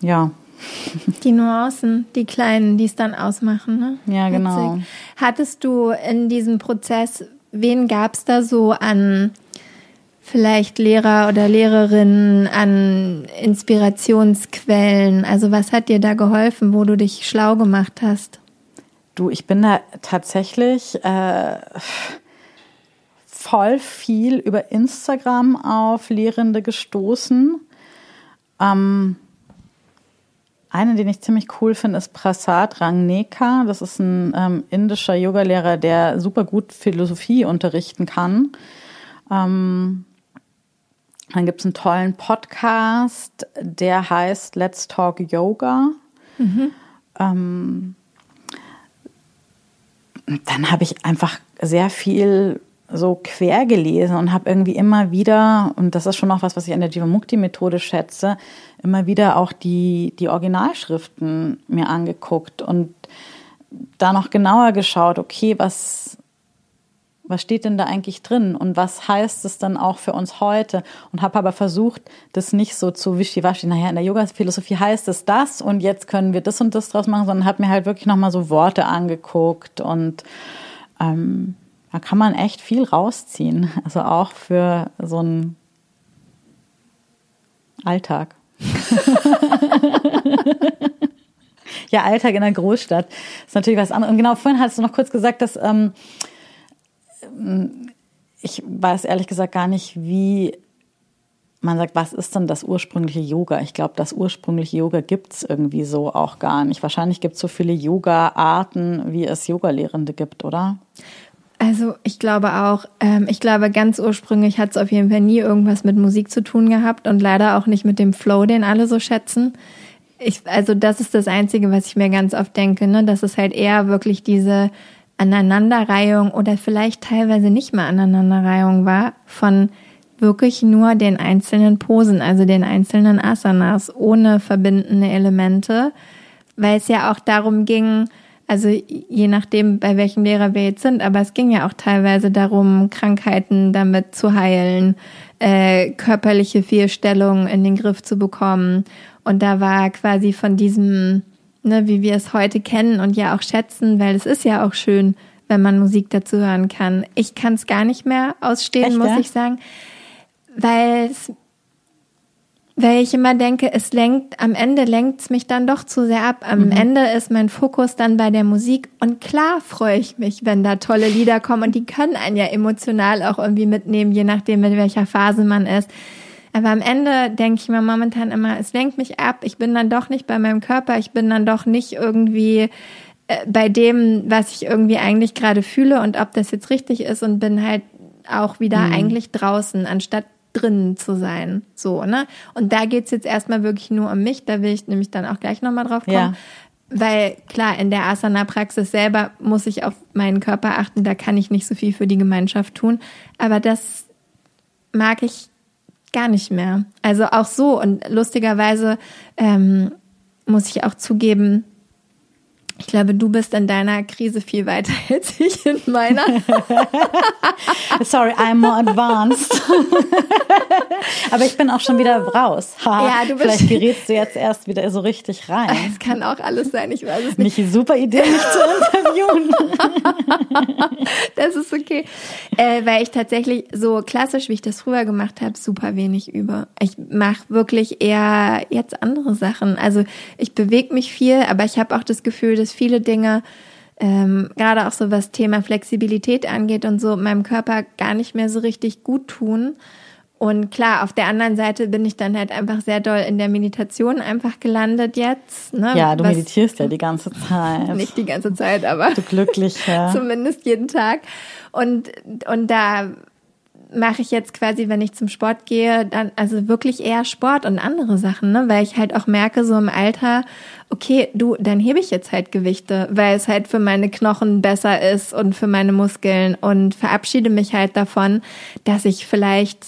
A: Ja.
B: Die Nuancen, die kleinen, die es dann ausmachen. Ne?
A: Ja, genau. Witzig.
B: Hattest du in diesem Prozess, wen gab es da so an vielleicht Lehrer oder Lehrerinnen an Inspirationsquellen? Also was hat dir da geholfen, wo du dich schlau gemacht hast?
A: Du, ich bin da tatsächlich äh, voll viel über Instagram auf Lehrende gestoßen. Ähm, einen, den ich ziemlich cool finde, ist Prasad Rangneka. Das ist ein ähm, indischer Yogalehrer, der super gut Philosophie unterrichten kann. Ähm, dann gibt es einen tollen Podcast, der heißt Let's Talk Yoga. Mhm. Ähm, dann habe ich einfach sehr viel so quer gelesen und habe irgendwie immer wieder, und das ist schon noch was, was ich an der Jivamukti-Methode schätze, immer wieder auch die, die Originalschriften mir angeguckt und da noch genauer geschaut, okay, was, was steht denn da eigentlich drin und was heißt es dann auch für uns heute? Und habe aber versucht, das nicht so zu wischiwaschi, naja, in der Yoga-Philosophie heißt es das und jetzt können wir das und das draus machen, sondern habe mir halt wirklich nochmal so Worte angeguckt und ähm, da kann man echt viel rausziehen. Also auch für so einen Alltag. ja, Alltag in der Großstadt ist natürlich was anderes. Und genau, vorhin hast du noch kurz gesagt, dass ähm, ich weiß ehrlich gesagt gar nicht, wie man sagt, was ist denn das ursprüngliche Yoga? Ich glaube, das ursprüngliche Yoga gibt es irgendwie so auch gar nicht. Wahrscheinlich gibt es so viele Yoga-Arten, wie es Yogalehrende gibt, oder?
B: Also ich glaube auch, ähm, ich glaube ganz ursprünglich hat es auf jeden Fall nie irgendwas mit Musik zu tun gehabt und leider auch nicht mit dem Flow, den alle so schätzen. Ich, also das ist das Einzige, was ich mir ganz oft denke, ne? dass es halt eher wirklich diese Aneinanderreihung oder vielleicht teilweise nicht mal Aneinanderreihung war von wirklich nur den einzelnen Posen, also den einzelnen Asanas ohne verbindende Elemente, weil es ja auch darum ging, also je nachdem, bei welchem Lehrer wir jetzt sind, aber es ging ja auch teilweise darum, Krankheiten damit zu heilen, äh, körperliche Fehlstellungen in den Griff zu bekommen. Und da war quasi von diesem ne, wie wir es heute kennen und ja auch schätzen, weil es ist ja auch schön, wenn man Musik dazu hören kann. Ich kann es gar nicht mehr ausstehen, Echt, muss ja? ich sagen, weil weil ich immer denke, es lenkt, am Ende lenkt es mich dann doch zu sehr ab. Am mhm. Ende ist mein Fokus dann bei der Musik und klar freue ich mich, wenn da tolle Lieder kommen und die können einen ja emotional auch irgendwie mitnehmen, je nachdem, in welcher Phase man ist. Aber am Ende denke ich mir momentan immer, es lenkt mich ab. Ich bin dann doch nicht bei meinem Körper. Ich bin dann doch nicht irgendwie äh, bei dem, was ich irgendwie eigentlich gerade fühle und ob das jetzt richtig ist und bin halt auch wieder mhm. eigentlich draußen, anstatt drinnen zu sein. So, ne? Und da geht's jetzt erstmal wirklich nur um mich. Da will ich nämlich dann auch gleich nochmal drauf kommen. Ja. Weil klar, in der Asana-Praxis selber muss ich auf meinen Körper achten, da kann ich nicht so viel für die Gemeinschaft tun. Aber das mag ich gar nicht mehr. Also auch so und lustigerweise ähm, muss ich auch zugeben, ich glaube, du bist in deiner Krise viel weiter als ich in meiner.
A: Sorry, I'm more advanced. Aber ich bin auch schon wieder raus. Ha, ja, du bist Vielleicht gerätst du jetzt erst wieder so richtig rein.
B: Es kann auch alles sein, ich weiß es nicht.
A: Michi, super Idee, mich zu interviewen.
B: das ist okay. Äh, weil ich tatsächlich so klassisch, wie ich das früher gemacht habe, super wenig übe. Ich mache wirklich eher jetzt andere Sachen. Also ich bewege mich viel, aber ich habe auch das Gefühl, dass viele Dinge, ähm, gerade auch so was Thema Flexibilität angeht und so, meinem Körper gar nicht mehr so richtig gut tun. Und klar, auf der anderen Seite bin ich dann halt einfach sehr doll in der Meditation einfach gelandet jetzt. Ne?
A: Ja, du Was, meditierst ja die ganze Zeit.
B: Nicht die ganze Zeit, aber
A: du glücklich, ja.
B: zumindest jeden Tag. Und, und da mache ich jetzt quasi, wenn ich zum Sport gehe, dann also wirklich eher Sport und andere Sachen, ne? weil ich halt auch merke so im Alter, okay, du, dann hebe ich jetzt halt Gewichte, weil es halt für meine Knochen besser ist und für meine Muskeln und verabschiede mich halt davon, dass ich vielleicht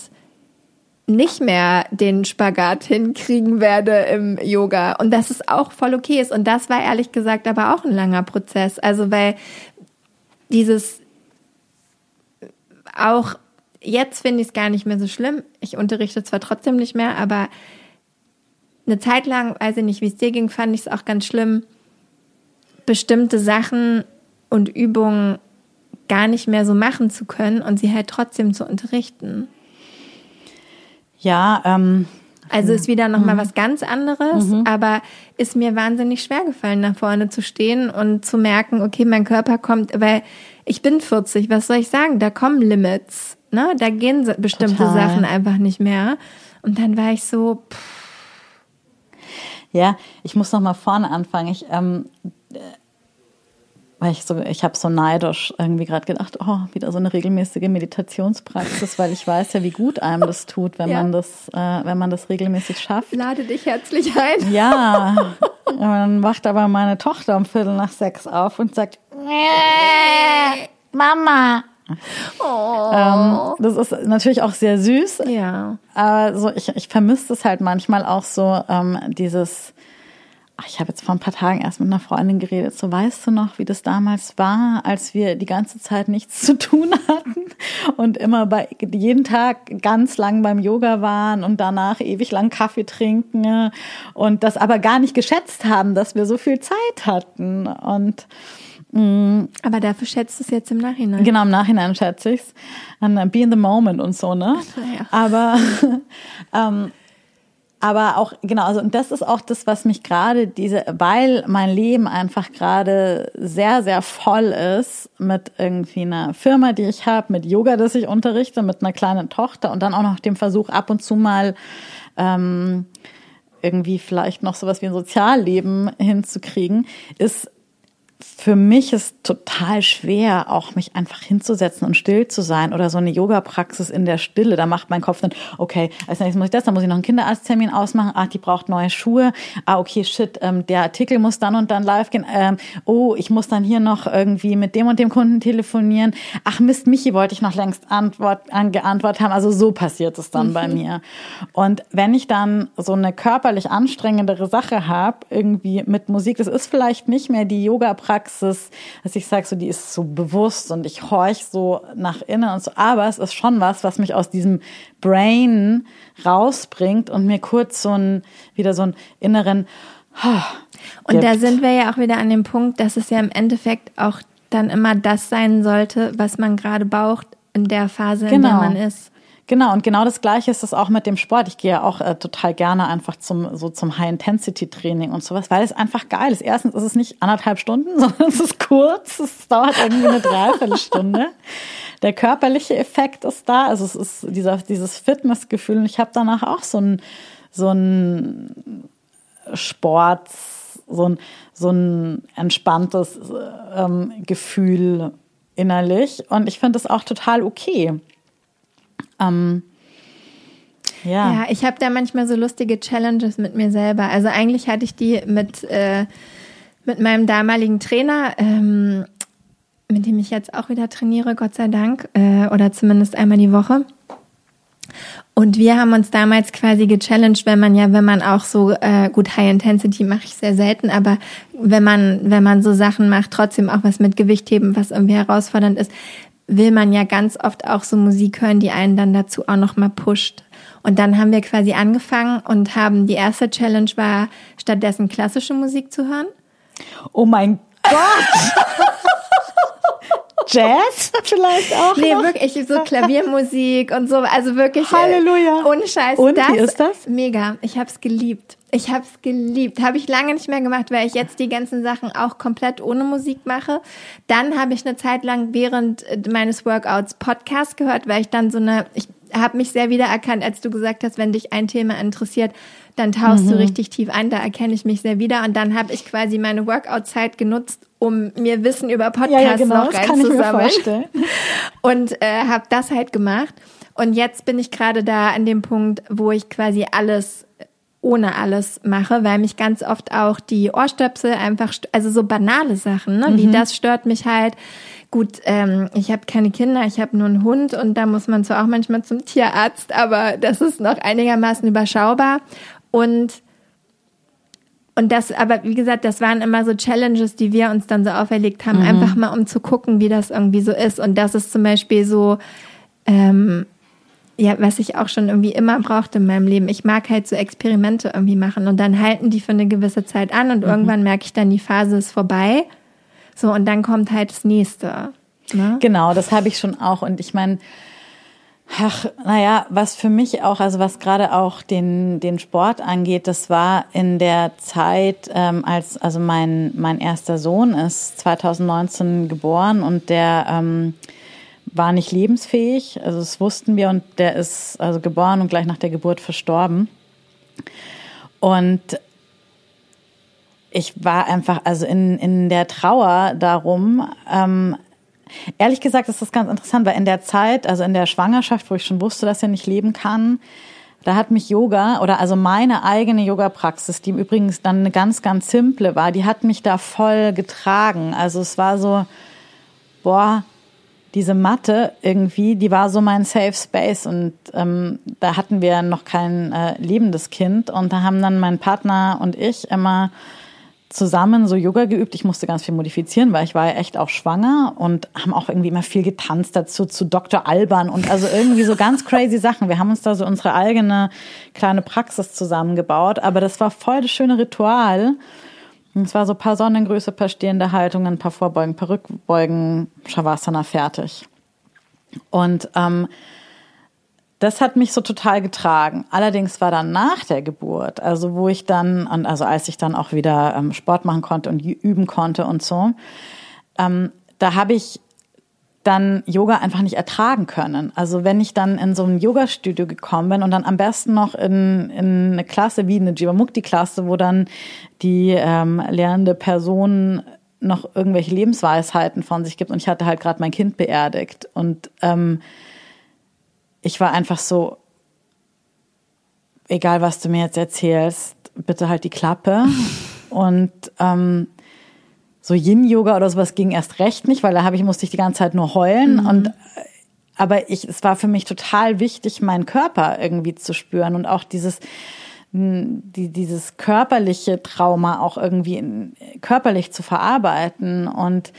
B: nicht mehr den Spagat hinkriegen werde im Yoga. Und dass es auch voll okay ist. Und das war ehrlich gesagt aber auch ein langer Prozess, also weil dieses auch jetzt finde ich es gar nicht mehr so schlimm. Ich unterrichte zwar trotzdem nicht mehr, aber eine Zeit lang, weiß ich nicht, wie es dir ging, fand ich es auch ganz schlimm, bestimmte Sachen und Übungen gar nicht mehr so machen zu können und sie halt trotzdem zu unterrichten.
A: Ja, ähm,
B: also ist wieder nochmal mhm. was ganz anderes, mhm. aber ist mir wahnsinnig schwer gefallen, nach vorne zu stehen und zu merken, okay, mein Körper kommt, weil ich bin 40, was soll ich sagen? Da kommen Limits. Ne? Da gehen bestimmte Total. Sachen einfach nicht mehr. Und dann war ich so. Pff.
A: Ja, ich muss noch mal vorne anfangen. Ich, ähm, weil ich so, ich habe so neidisch irgendwie gerade gedacht, oh, wieder so eine regelmäßige Meditationspraxis, weil ich weiß ja, wie gut einem das tut, wenn ja. man das, äh, wenn man das regelmäßig schafft.
B: Lade dich herzlich ein.
A: Ja. Und dann wacht aber meine Tochter um Viertel nach sechs auf und sagt, Mama, Oh. Ähm, das ist natürlich auch sehr süß.
B: Ja.
A: Aber so, ich, ich vermisse es halt manchmal auch so, ähm, dieses, ich habe jetzt vor ein paar Tagen erst mit einer Freundin geredet, so weißt du noch, wie das damals war, als wir die ganze Zeit nichts zu tun hatten und immer bei jeden Tag ganz lang beim Yoga waren und danach ewig lang Kaffee trinken und das aber gar nicht geschätzt haben, dass wir so viel Zeit hatten und
B: aber dafür schätzt es jetzt im Nachhinein.
A: Genau, im Nachhinein schätze ich es. Be in the moment und so, ne? Ja. Aber ähm, aber auch, genau, also und das ist auch das, was mich gerade diese, weil mein Leben einfach gerade sehr, sehr voll ist mit irgendwie einer Firma, die ich habe, mit Yoga, das ich unterrichte, mit einer kleinen Tochter und dann auch noch dem Versuch ab und zu mal ähm, irgendwie vielleicht noch sowas wie ein Sozialleben hinzukriegen, ist für mich ist total schwer, auch mich einfach hinzusetzen und still zu sein oder so eine Yoga-Praxis in der Stille. Da macht mein Kopf dann, okay, als nächstes muss ich das, dann muss ich noch einen Kinderarzttermin ausmachen. Ah, die braucht neue Schuhe. Ah, okay, shit, ähm, der Artikel muss dann und dann live gehen. Ähm, oh, ich muss dann hier noch irgendwie mit dem und dem Kunden telefonieren. Ach Mist, Michi wollte ich noch längst Antwort, angeantwortet haben. Also so passiert es dann mhm. bei mir. Und wenn ich dann so eine körperlich anstrengendere Sache habe, irgendwie mit Musik, das ist vielleicht nicht mehr die Yoga-Praxis, Praxis, dass ich sage, so die ist so bewusst und ich horch so nach innen und so. Aber es ist schon was, was mich aus diesem Brain rausbringt und mir kurz so ein, wieder so einen inneren,
B: und gibt. da sind wir ja auch wieder an dem Punkt, dass es ja im Endeffekt auch dann immer das sein sollte, was man gerade braucht in der Phase, genau. in der genau. man ist.
A: Genau, und genau das Gleiche ist es auch mit dem Sport. Ich gehe ja auch äh, total gerne einfach zum, so zum High-Intensity-Training und sowas, weil es einfach geil ist. Erstens ist es nicht anderthalb Stunden, sondern es ist kurz. Es dauert irgendwie eine Dreiviertelstunde. Der körperliche Effekt ist da. Also es ist dieser, dieses Fitnessgefühl. Und ich habe danach auch so ein, so ein Sport, so ein, so ein entspanntes ähm, Gefühl innerlich. Und ich finde es auch total okay. Ähm,
B: ja. ja, ich habe da manchmal so lustige Challenges mit mir selber. Also eigentlich hatte ich die mit, äh, mit meinem damaligen Trainer, ähm, mit dem ich jetzt auch wieder trainiere, Gott sei Dank, äh, oder zumindest einmal die Woche. Und wir haben uns damals quasi gechallenged, wenn man ja, wenn man auch so äh, gut High Intensity mache ich sehr selten, aber wenn man wenn man so Sachen macht, trotzdem auch was mit Gewicht heben, was irgendwie herausfordernd ist, will man ja ganz oft auch so Musik hören, die einen dann dazu auch noch mal pusht. Und dann haben wir quasi angefangen und haben die erste Challenge war stattdessen klassische Musik zu hören.
A: Oh mein Gott! Jazz vielleicht auch?
B: Nee, noch? wirklich so Klaviermusik und so, also wirklich.
A: Äh, Halleluja.
B: Ohne Scheiß.
A: Und das, wie ist das?
B: Mega. Ich habe es geliebt. Ich habe es geliebt. Habe ich lange nicht mehr gemacht, weil ich jetzt die ganzen Sachen auch komplett ohne Musik mache. Dann habe ich eine Zeit lang während meines Workouts Podcast gehört, weil ich dann so eine, ich habe mich sehr wiedererkannt, als du gesagt hast, wenn dich ein Thema interessiert, dann tauchst mhm. du richtig tief ein. Da erkenne ich mich sehr wieder. Und dann habe ich quasi meine Workout-Zeit genutzt, um mir Wissen über Podcasts ja, ja, genau, noch reinzusammeln. Und äh, habe das halt gemacht. Und jetzt bin ich gerade da an dem Punkt, wo ich quasi alles ohne alles mache, weil mich ganz oft auch die Ohrstöpsel einfach, also so banale Sachen, ne? wie mhm. das stört mich halt. Gut, ähm, ich habe keine Kinder, ich habe nur einen Hund und da muss man zwar auch manchmal zum Tierarzt, aber das ist noch einigermaßen überschaubar. Und und das, aber wie gesagt, das waren immer so Challenges, die wir uns dann so auferlegt haben, mhm. einfach mal um zu gucken, wie das irgendwie so ist. Und das ist zum Beispiel so, ähm, ja, was ich auch schon irgendwie immer brauchte in meinem Leben. Ich mag halt so Experimente irgendwie machen und dann halten die für eine gewisse Zeit an und mhm. irgendwann merke ich dann, die Phase ist vorbei. So, und dann kommt halt das nächste.
A: Ne? Genau, das habe ich schon auch. Und ich meine, ach, naja, was für mich auch, also was gerade auch den, den Sport angeht, das war in der Zeit, ähm, als, also mein, mein erster Sohn ist 2019 geboren und der, ähm, war nicht lebensfähig. Also das wussten wir und der ist also geboren und gleich nach der Geburt verstorben. Und ich war einfach also in, in der Trauer darum. Ähm, ehrlich gesagt ist das ganz interessant, weil in der Zeit, also in der Schwangerschaft, wo ich schon wusste, dass er nicht leben kann, da hat mich Yoga oder also meine eigene Yoga-Praxis, die im Übrigen dann eine ganz, ganz simple war, die hat mich da voll getragen. Also es war so, boah, diese Matte irgendwie, die war so mein Safe Space und ähm, da hatten wir noch kein äh, lebendes Kind und da haben dann mein Partner und ich immer zusammen so Yoga geübt. Ich musste ganz viel modifizieren, weil ich war ja echt auch schwanger und haben auch irgendwie immer viel getanzt dazu zu Dr. Alban und also irgendwie so ganz crazy Sachen. Wir haben uns da so unsere eigene kleine Praxis zusammengebaut, aber das war voll das schöne Ritual. Und es war so paar Sonnengröße, paar stehende Haltungen, paar Vorbeugen, paar Rückbeugen, Shavasana fertig. Und ähm, das hat mich so total getragen. Allerdings war dann nach der Geburt, also wo ich dann, und also als ich dann auch wieder ähm, Sport machen konnte und üben konnte und so, ähm, da habe ich dann Yoga einfach nicht ertragen können. Also wenn ich dann in so ein Yoga-Studio gekommen bin und dann am besten noch in, in eine Klasse wie eine Jivamukti-Klasse, wo dann die ähm, lernende Person noch irgendwelche Lebensweisheiten von sich gibt und ich hatte halt gerade mein Kind beerdigt und ähm, ich war einfach so, egal was du mir jetzt erzählst, bitte halt die Klappe. Und ähm, so Yin-Yoga oder sowas ging erst recht nicht, weil da habe ich, musste ich die ganze Zeit nur heulen. Mhm. Und aber ich, es war für mich total wichtig, meinen Körper irgendwie zu spüren und auch dieses, die, dieses körperliche Trauma auch irgendwie körperlich zu verarbeiten. Und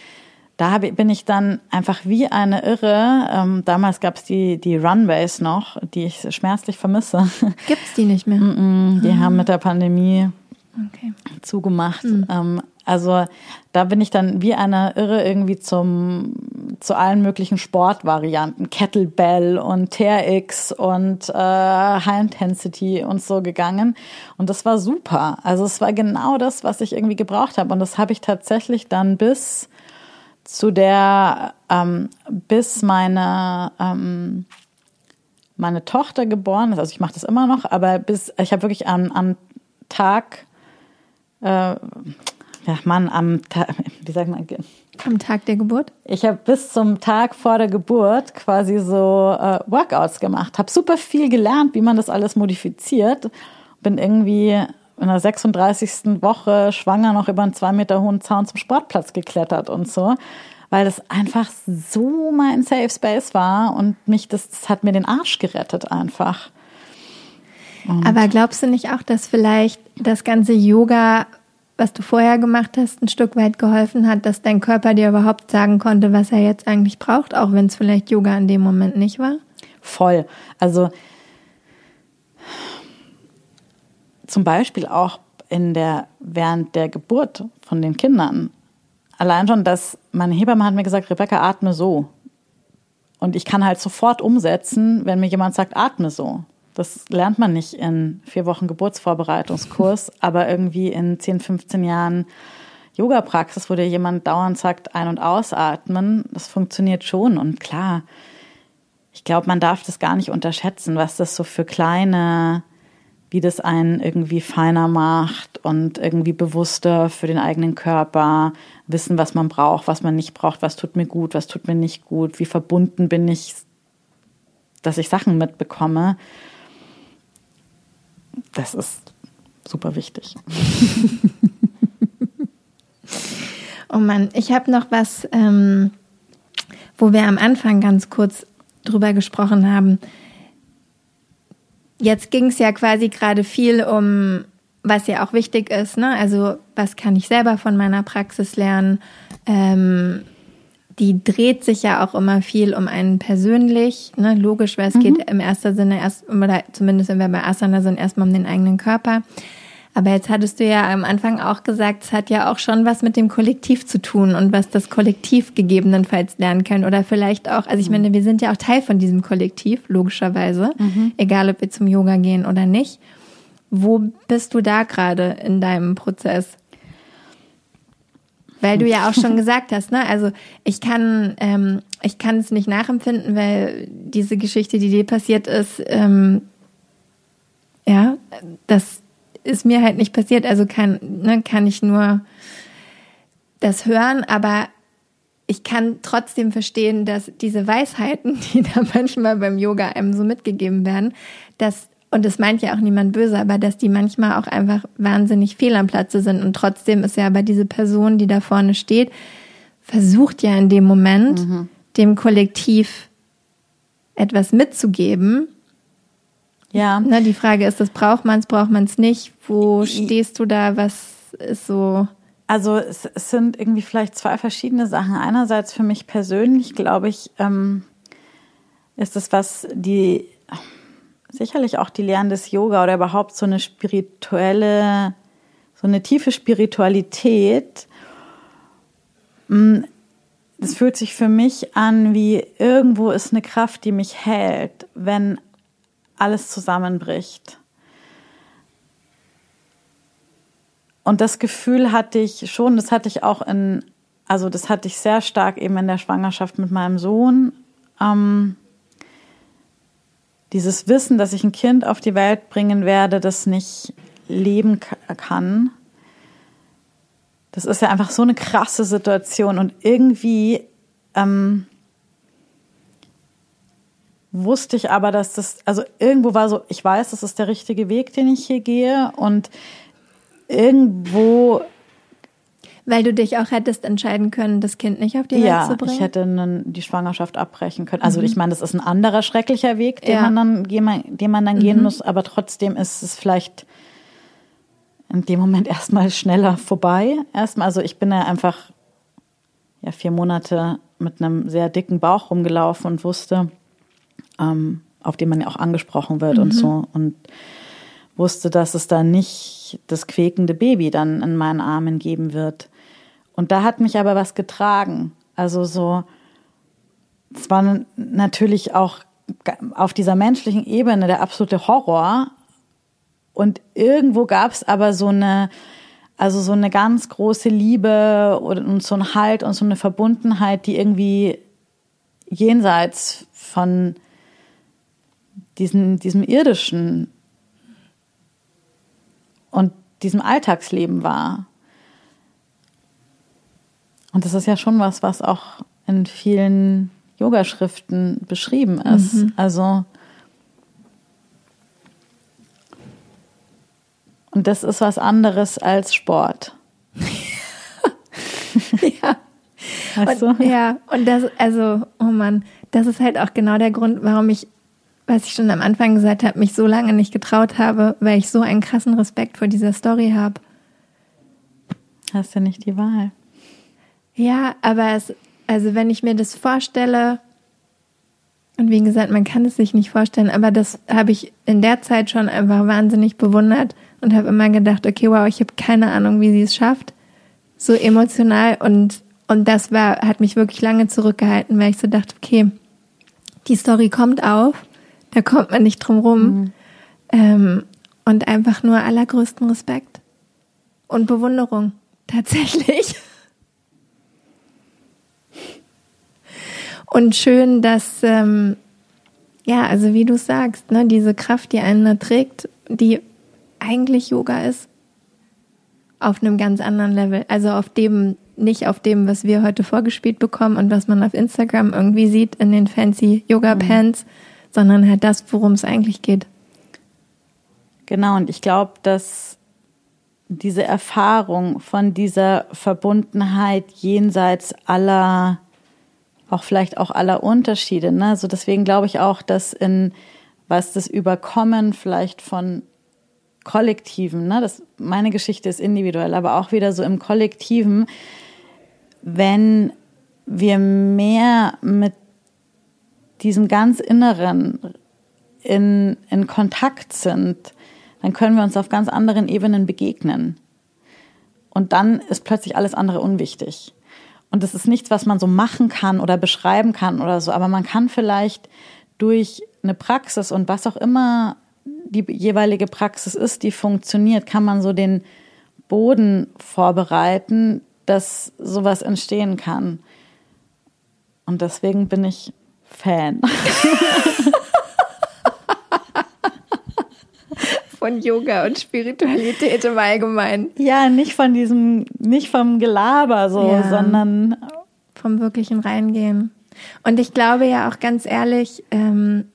A: da hab, bin ich dann einfach wie eine Irre. Ähm, damals gab es die, die Runways noch, die ich schmerzlich vermisse.
B: Gibt es die nicht mehr?
A: Mm -mm, die mhm. haben mit der Pandemie okay. zugemacht. Mhm. Ähm, also da bin ich dann wie eine Irre irgendwie zum zu allen möglichen Sportvarianten, Kettlebell und TRX und äh, High Intensity und so gegangen. Und das war super. Also es war genau das, was ich irgendwie gebraucht habe. Und das habe ich tatsächlich dann bis zu der, ähm, bis meine, ähm, meine Tochter geboren ist, also ich mache das immer noch, aber bis, ich habe wirklich am, am Tag, äh, ja Mann, am Tag, wie sagt man?
B: Am Tag der Geburt?
A: Ich habe bis zum Tag vor der Geburt quasi so äh, Workouts gemacht, habe super viel gelernt, wie man das alles modifiziert, bin irgendwie in der 36. Woche schwanger noch über einen zwei Meter hohen Zaun zum Sportplatz geklettert und so, weil das einfach so mein Safe Space war und mich das, das hat mir den Arsch gerettet einfach.
B: Und Aber glaubst du nicht auch, dass vielleicht das ganze Yoga, was du vorher gemacht hast, ein Stück weit geholfen hat, dass dein Körper dir überhaupt sagen konnte, was er jetzt eigentlich braucht, auch wenn es vielleicht Yoga in dem Moment nicht war?
A: Voll. Also zum Beispiel auch in der, während der Geburt von den Kindern. Allein schon, dass meine Hebamme hat mir gesagt, Rebecca, atme so. Und ich kann halt sofort umsetzen, wenn mir jemand sagt, atme so. Das lernt man nicht in vier Wochen Geburtsvorbereitungskurs, aber irgendwie in 10, 15 Jahren Yoga-Praxis, wo dir jemand dauernd sagt, ein- und ausatmen, das funktioniert schon. Und klar, ich glaube, man darf das gar nicht unterschätzen, was das so für kleine wie das einen irgendwie feiner macht und irgendwie bewusster für den eigenen Körper, wissen, was man braucht, was man nicht braucht, was tut mir gut, was tut mir nicht gut, wie verbunden bin ich, dass ich Sachen mitbekomme. Das ist super wichtig.
B: oh Mann, ich habe noch was, ähm, wo wir am Anfang ganz kurz drüber gesprochen haben Jetzt ging es ja quasi gerade viel um, was ja auch wichtig ist, ne? Also was kann ich selber von meiner Praxis lernen? Ähm, die dreht sich ja auch immer viel um einen persönlich, ne? logisch, weil es mhm. geht im ersten Sinne erst, oder zumindest wenn wir bei Asana sind, erstmal um den eigenen Körper. Aber jetzt hattest du ja am Anfang auch gesagt, es hat ja auch schon was mit dem Kollektiv zu tun und was das Kollektiv gegebenenfalls lernen kann. Oder vielleicht auch, also ich mhm. meine, wir sind ja auch Teil von diesem Kollektiv, logischerweise, mhm. egal ob wir zum Yoga gehen oder nicht. Wo bist du da gerade in deinem Prozess? Weil du ja auch schon gesagt hast, ne? Also ich kann, ähm, ich kann es nicht nachempfinden, weil diese Geschichte, die dir passiert ist, ähm, ja, das ist mir halt nicht passiert, also kann, ne, kann ich nur das hören, aber ich kann trotzdem verstehen, dass diese Weisheiten, die da manchmal beim Yoga einem so mitgegeben werden, dass, und das meint ja auch niemand böse, aber dass die manchmal auch einfach wahnsinnig fehl am Platze sind. Und trotzdem ist ja aber diese Person, die da vorne steht, versucht ja in dem Moment, mhm. dem Kollektiv etwas mitzugeben, ja. Na, die Frage ist, das braucht man es, braucht man es nicht? Wo stehst du da? Was ist so?
A: also es, es, sind irgendwie vielleicht zwei verschiedene Sachen. Einerseits für mich persönlich, glaube ich, ähm, ist es was die sicherlich auch die Lehren des Yoga oder überhaupt so eine spirituelle, so eine tiefe Spiritualität. Mm, es fühlt sich für mich an, wie irgendwo ist eine Kraft, die mich hält, wenn alles zusammenbricht. Und das Gefühl hatte ich schon, das hatte ich auch in, also das hatte ich sehr stark eben in der Schwangerschaft mit meinem Sohn. Ähm, dieses Wissen, dass ich ein Kind auf die Welt bringen werde, das nicht leben kann. Das ist ja einfach so eine krasse Situation und irgendwie ähm, wusste ich aber, dass das, also irgendwo war so, ich weiß, das ist der richtige Weg, den ich hier gehe und irgendwo.
B: Weil du dich auch hättest entscheiden können, das Kind nicht auf die Welt
A: ja,
B: zu bringen?
A: Ja, ich hätte die Schwangerschaft abbrechen können. Also mhm. ich meine, das ist ein anderer schrecklicher Weg, den ja. man dann, den man dann mhm. gehen muss, aber trotzdem ist es vielleicht in dem Moment erstmal schneller vorbei. Erstmal, also ich bin ja einfach ja, vier Monate mit einem sehr dicken Bauch rumgelaufen und wusste, ähm, auf den man ja auch angesprochen wird mhm. und so. Und wusste, dass es da nicht das quäkende Baby dann in meinen Armen geben wird. Und da hat mich aber was getragen. Also so, es war natürlich auch auf dieser menschlichen Ebene der absolute Horror. Und irgendwo gab es aber so eine, also so eine ganz große Liebe und so ein Halt und so eine Verbundenheit, die irgendwie jenseits von diesen, diesem irdischen und diesem Alltagsleben war. Und das ist ja schon was, was auch in vielen Yogaschriften beschrieben ist. Mhm. Also und das ist was anderes als Sport.
B: ja. Weißt du? Und, ja, und das, also, oh Mann, das ist halt auch genau der Grund, warum ich was ich schon am Anfang gesagt habe, mich so lange nicht getraut habe, weil ich so einen krassen Respekt vor dieser Story habe.
A: Hast du nicht die Wahl?
B: Ja, aber es, also wenn ich mir das vorstelle, und wie gesagt, man kann es sich nicht vorstellen, aber das habe ich in der Zeit schon einfach wahnsinnig bewundert und habe immer gedacht, okay, wow, ich habe keine Ahnung, wie sie es schafft. So emotional und, und das war, hat mich wirklich lange zurückgehalten, weil ich so dachte, okay, die Story kommt auf da kommt man nicht drum rum. Mhm. Ähm, und einfach nur allergrößten Respekt und Bewunderung. Tatsächlich. Und schön, dass, ähm, ja, also wie du sagst, ne, diese Kraft, die einen da trägt, die eigentlich Yoga ist, auf einem ganz anderen Level. Also auf dem, nicht auf dem, was wir heute vorgespielt bekommen und was man auf Instagram irgendwie sieht in den fancy Yoga-Pants, mhm sondern halt das, worum es eigentlich geht.
A: Genau, und ich glaube, dass diese Erfahrung von dieser Verbundenheit jenseits aller, auch vielleicht auch aller Unterschiede, ne? Also deswegen glaube ich auch, dass in was das Überkommen vielleicht von Kollektiven, ne? Das, meine Geschichte ist individuell, aber auch wieder so im Kollektiven, wenn wir mehr mit diesem ganz Inneren in, in Kontakt sind, dann können wir uns auf ganz anderen Ebenen begegnen. Und dann ist plötzlich alles andere unwichtig. Und das ist nichts, was man so machen kann oder beschreiben kann oder so, aber man kann vielleicht durch eine Praxis und was auch immer die jeweilige Praxis ist, die funktioniert, kann man so den Boden vorbereiten, dass sowas entstehen kann. Und deswegen bin ich Fan.
B: von Yoga und Spiritualität im Allgemeinen.
A: Ja, nicht von diesem, nicht vom Gelaber so, ja, sondern
B: vom wirklichen Reingehen. Und ich glaube ja auch ganz ehrlich, ähm,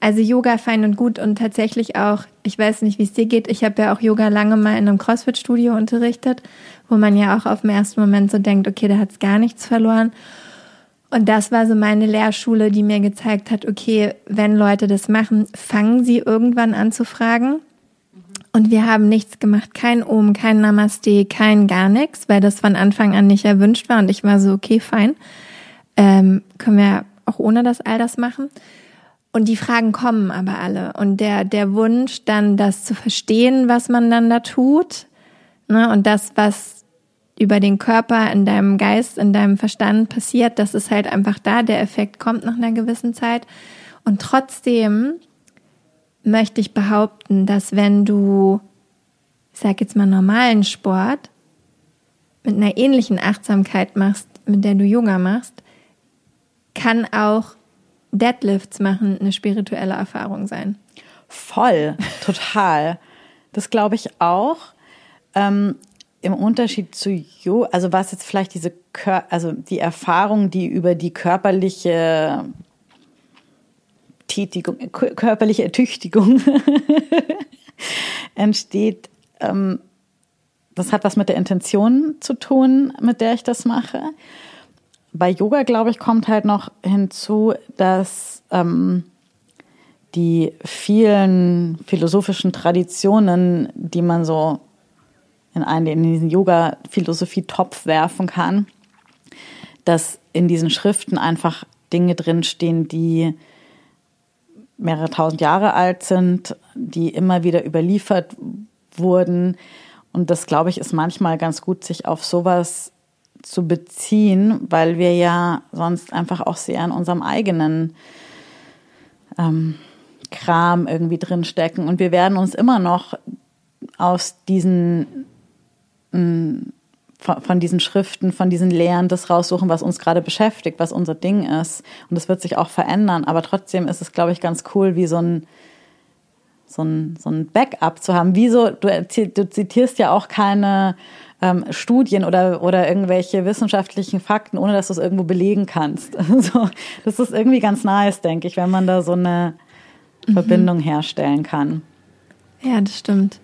B: also Yoga fein und gut und tatsächlich auch, ich weiß nicht, wie es dir geht, ich habe ja auch Yoga lange mal in einem CrossFit-Studio unterrichtet, wo man ja auch auf den ersten Moment so denkt, okay, da hat es gar nichts verloren. Und das war so meine Lehrschule, die mir gezeigt hat, okay, wenn Leute das machen, fangen sie irgendwann an zu fragen. Und wir haben nichts gemacht, kein Om, kein Namaste, kein gar nichts, weil das von Anfang an nicht erwünscht war. Und ich war so, okay, fein. Ähm, können wir auch ohne das all das machen. Und die Fragen kommen aber alle. Und der, der Wunsch, dann das zu verstehen, was man dann da tut, ne, und das, was über den Körper, in deinem Geist, in deinem Verstand passiert, das ist halt einfach da. Der Effekt kommt nach einer gewissen Zeit. Und trotzdem möchte ich behaupten, dass wenn du, ich sag jetzt mal normalen Sport, mit einer ähnlichen Achtsamkeit machst, mit der du Yoga machst, kann auch Deadlifts machen eine spirituelle Erfahrung sein.
A: Voll, total. Das glaube ich auch. Ähm, Im Unterschied zu Yoga, also was jetzt vielleicht diese, Kör also die Erfahrung, die über die körperliche Tätigung, körperliche Ertüchtigung entsteht, ähm, das hat was mit der Intention zu tun, mit der ich das mache. Bei Yoga, glaube ich, kommt halt noch hinzu, dass ähm, die vielen philosophischen Traditionen, die man so in einen in diesen Yoga-Philosophie-Topf werfen kann, dass in diesen Schriften einfach Dinge drinstehen, die mehrere tausend Jahre alt sind, die immer wieder überliefert wurden. Und das, glaube ich, ist manchmal ganz gut, sich auf sowas zu beziehen, weil wir ja sonst einfach auch sehr in unserem eigenen ähm, Kram irgendwie drinstecken. Und wir werden uns immer noch aus diesen von diesen Schriften, von diesen Lehren das raussuchen, was uns gerade beschäftigt, was unser Ding ist. Und das wird sich auch verändern. Aber trotzdem ist es, glaube ich, ganz cool, wie so ein, so ein, so ein Backup zu haben. Wieso, du, du zitierst ja auch keine ähm, Studien oder, oder irgendwelche wissenschaftlichen Fakten, ohne dass du es irgendwo belegen kannst. so, das ist irgendwie ganz nice, denke ich, wenn man da so eine mhm. Verbindung herstellen kann.
B: Ja, das stimmt.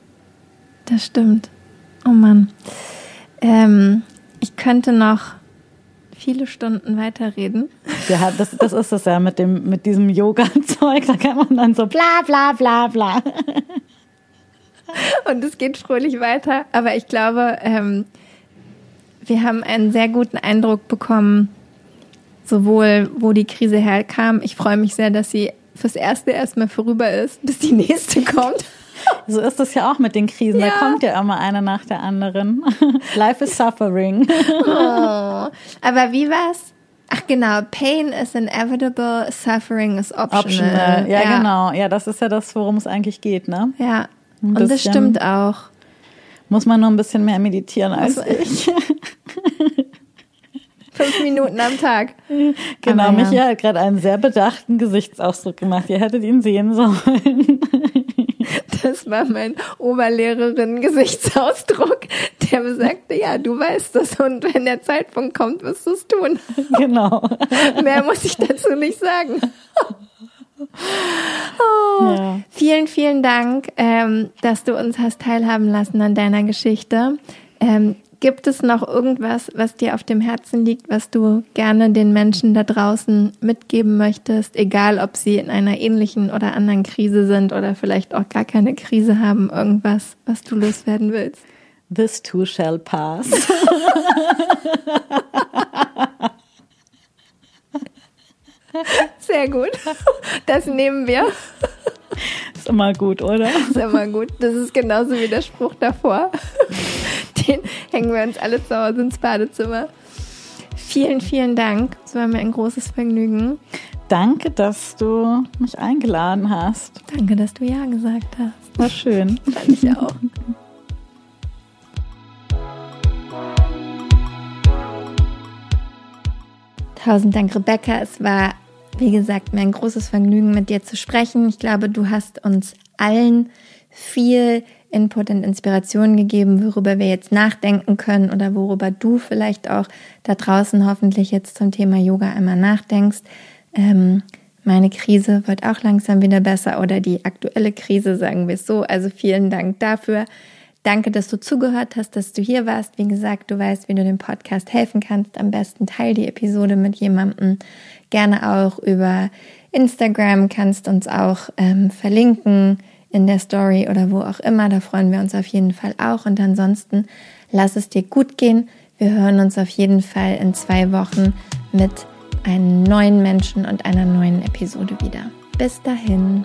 B: Das stimmt. Oh Mann. Ähm, ich könnte noch viele Stunden weiterreden.
A: Ja, das, das ist es ja mit, dem, mit diesem Yoga-Zeug. Da kann man dann so bla bla bla bla.
B: Und es geht fröhlich weiter. Aber ich glaube, ähm, wir haben einen sehr guten Eindruck bekommen, sowohl wo die Krise herkam. Ich freue mich sehr, dass sie fürs Erste erstmal vorüber ist, bis die nächste kommt.
A: So ist es ja auch mit den Krisen. Ja. Da kommt ja immer eine nach der anderen. Life is suffering.
B: Oh. Aber wie war's? Ach genau, Pain is inevitable, Suffering is optional. optional.
A: Ja, ja, genau. Ja, das ist ja das, worum es eigentlich geht, ne?
B: Ja. Und das stimmt auch.
A: Muss man nur ein bisschen mehr meditieren als also, ich.
B: Fünf Minuten am Tag.
A: Genau, ja. Michi hat gerade einen sehr bedachten Gesichtsausdruck gemacht. Ihr hättet ihn sehen sollen.
B: Das war mein Oberlehrerin-Gesichtsausdruck, der besagte, ja, du weißt das und wenn der Zeitpunkt kommt, wirst du es tun.
A: Genau.
B: Mehr muss ich dazu nicht sagen. Oh, ja. Vielen, vielen Dank, ähm, dass du uns hast teilhaben lassen an deiner Geschichte. Ähm, Gibt es noch irgendwas, was dir auf dem Herzen liegt, was du gerne den Menschen da draußen mitgeben möchtest, egal ob sie in einer ähnlichen oder anderen Krise sind oder vielleicht auch gar keine Krise haben, irgendwas, was du loswerden willst?
A: This too shall pass.
B: Sehr gut. Das nehmen wir.
A: Ist immer gut, oder?
B: Ist immer gut. Das ist genauso wie der Spruch davor den hängen wir uns alle zu Hause ins Badezimmer. Vielen, vielen Dank. Es war mir ein großes Vergnügen.
A: Danke, dass du mich eingeladen hast.
B: Danke, dass du Ja gesagt hast.
A: War schön.
B: Fand ich auch. Tausend Dank, Rebecca. Es war, wie gesagt, mir ein großes Vergnügen, mit dir zu sprechen. Ich glaube, du hast uns allen viel Input und Inspiration gegeben, worüber wir jetzt nachdenken können oder worüber du vielleicht auch da draußen hoffentlich jetzt zum Thema Yoga einmal nachdenkst. Ähm, meine Krise wird auch langsam wieder besser oder die aktuelle Krise, sagen wir es so. Also vielen Dank dafür. Danke, dass du zugehört hast, dass du hier warst. Wie gesagt, du weißt, wie du dem Podcast helfen kannst. Am besten teil die Episode mit jemandem. Gerne auch über Instagram kannst uns auch ähm, verlinken in der Story oder wo auch immer. Da freuen wir uns auf jeden Fall auch. Und ansonsten lass es dir gut gehen. Wir hören uns auf jeden Fall in zwei Wochen mit einem neuen Menschen und einer neuen Episode wieder. Bis dahin.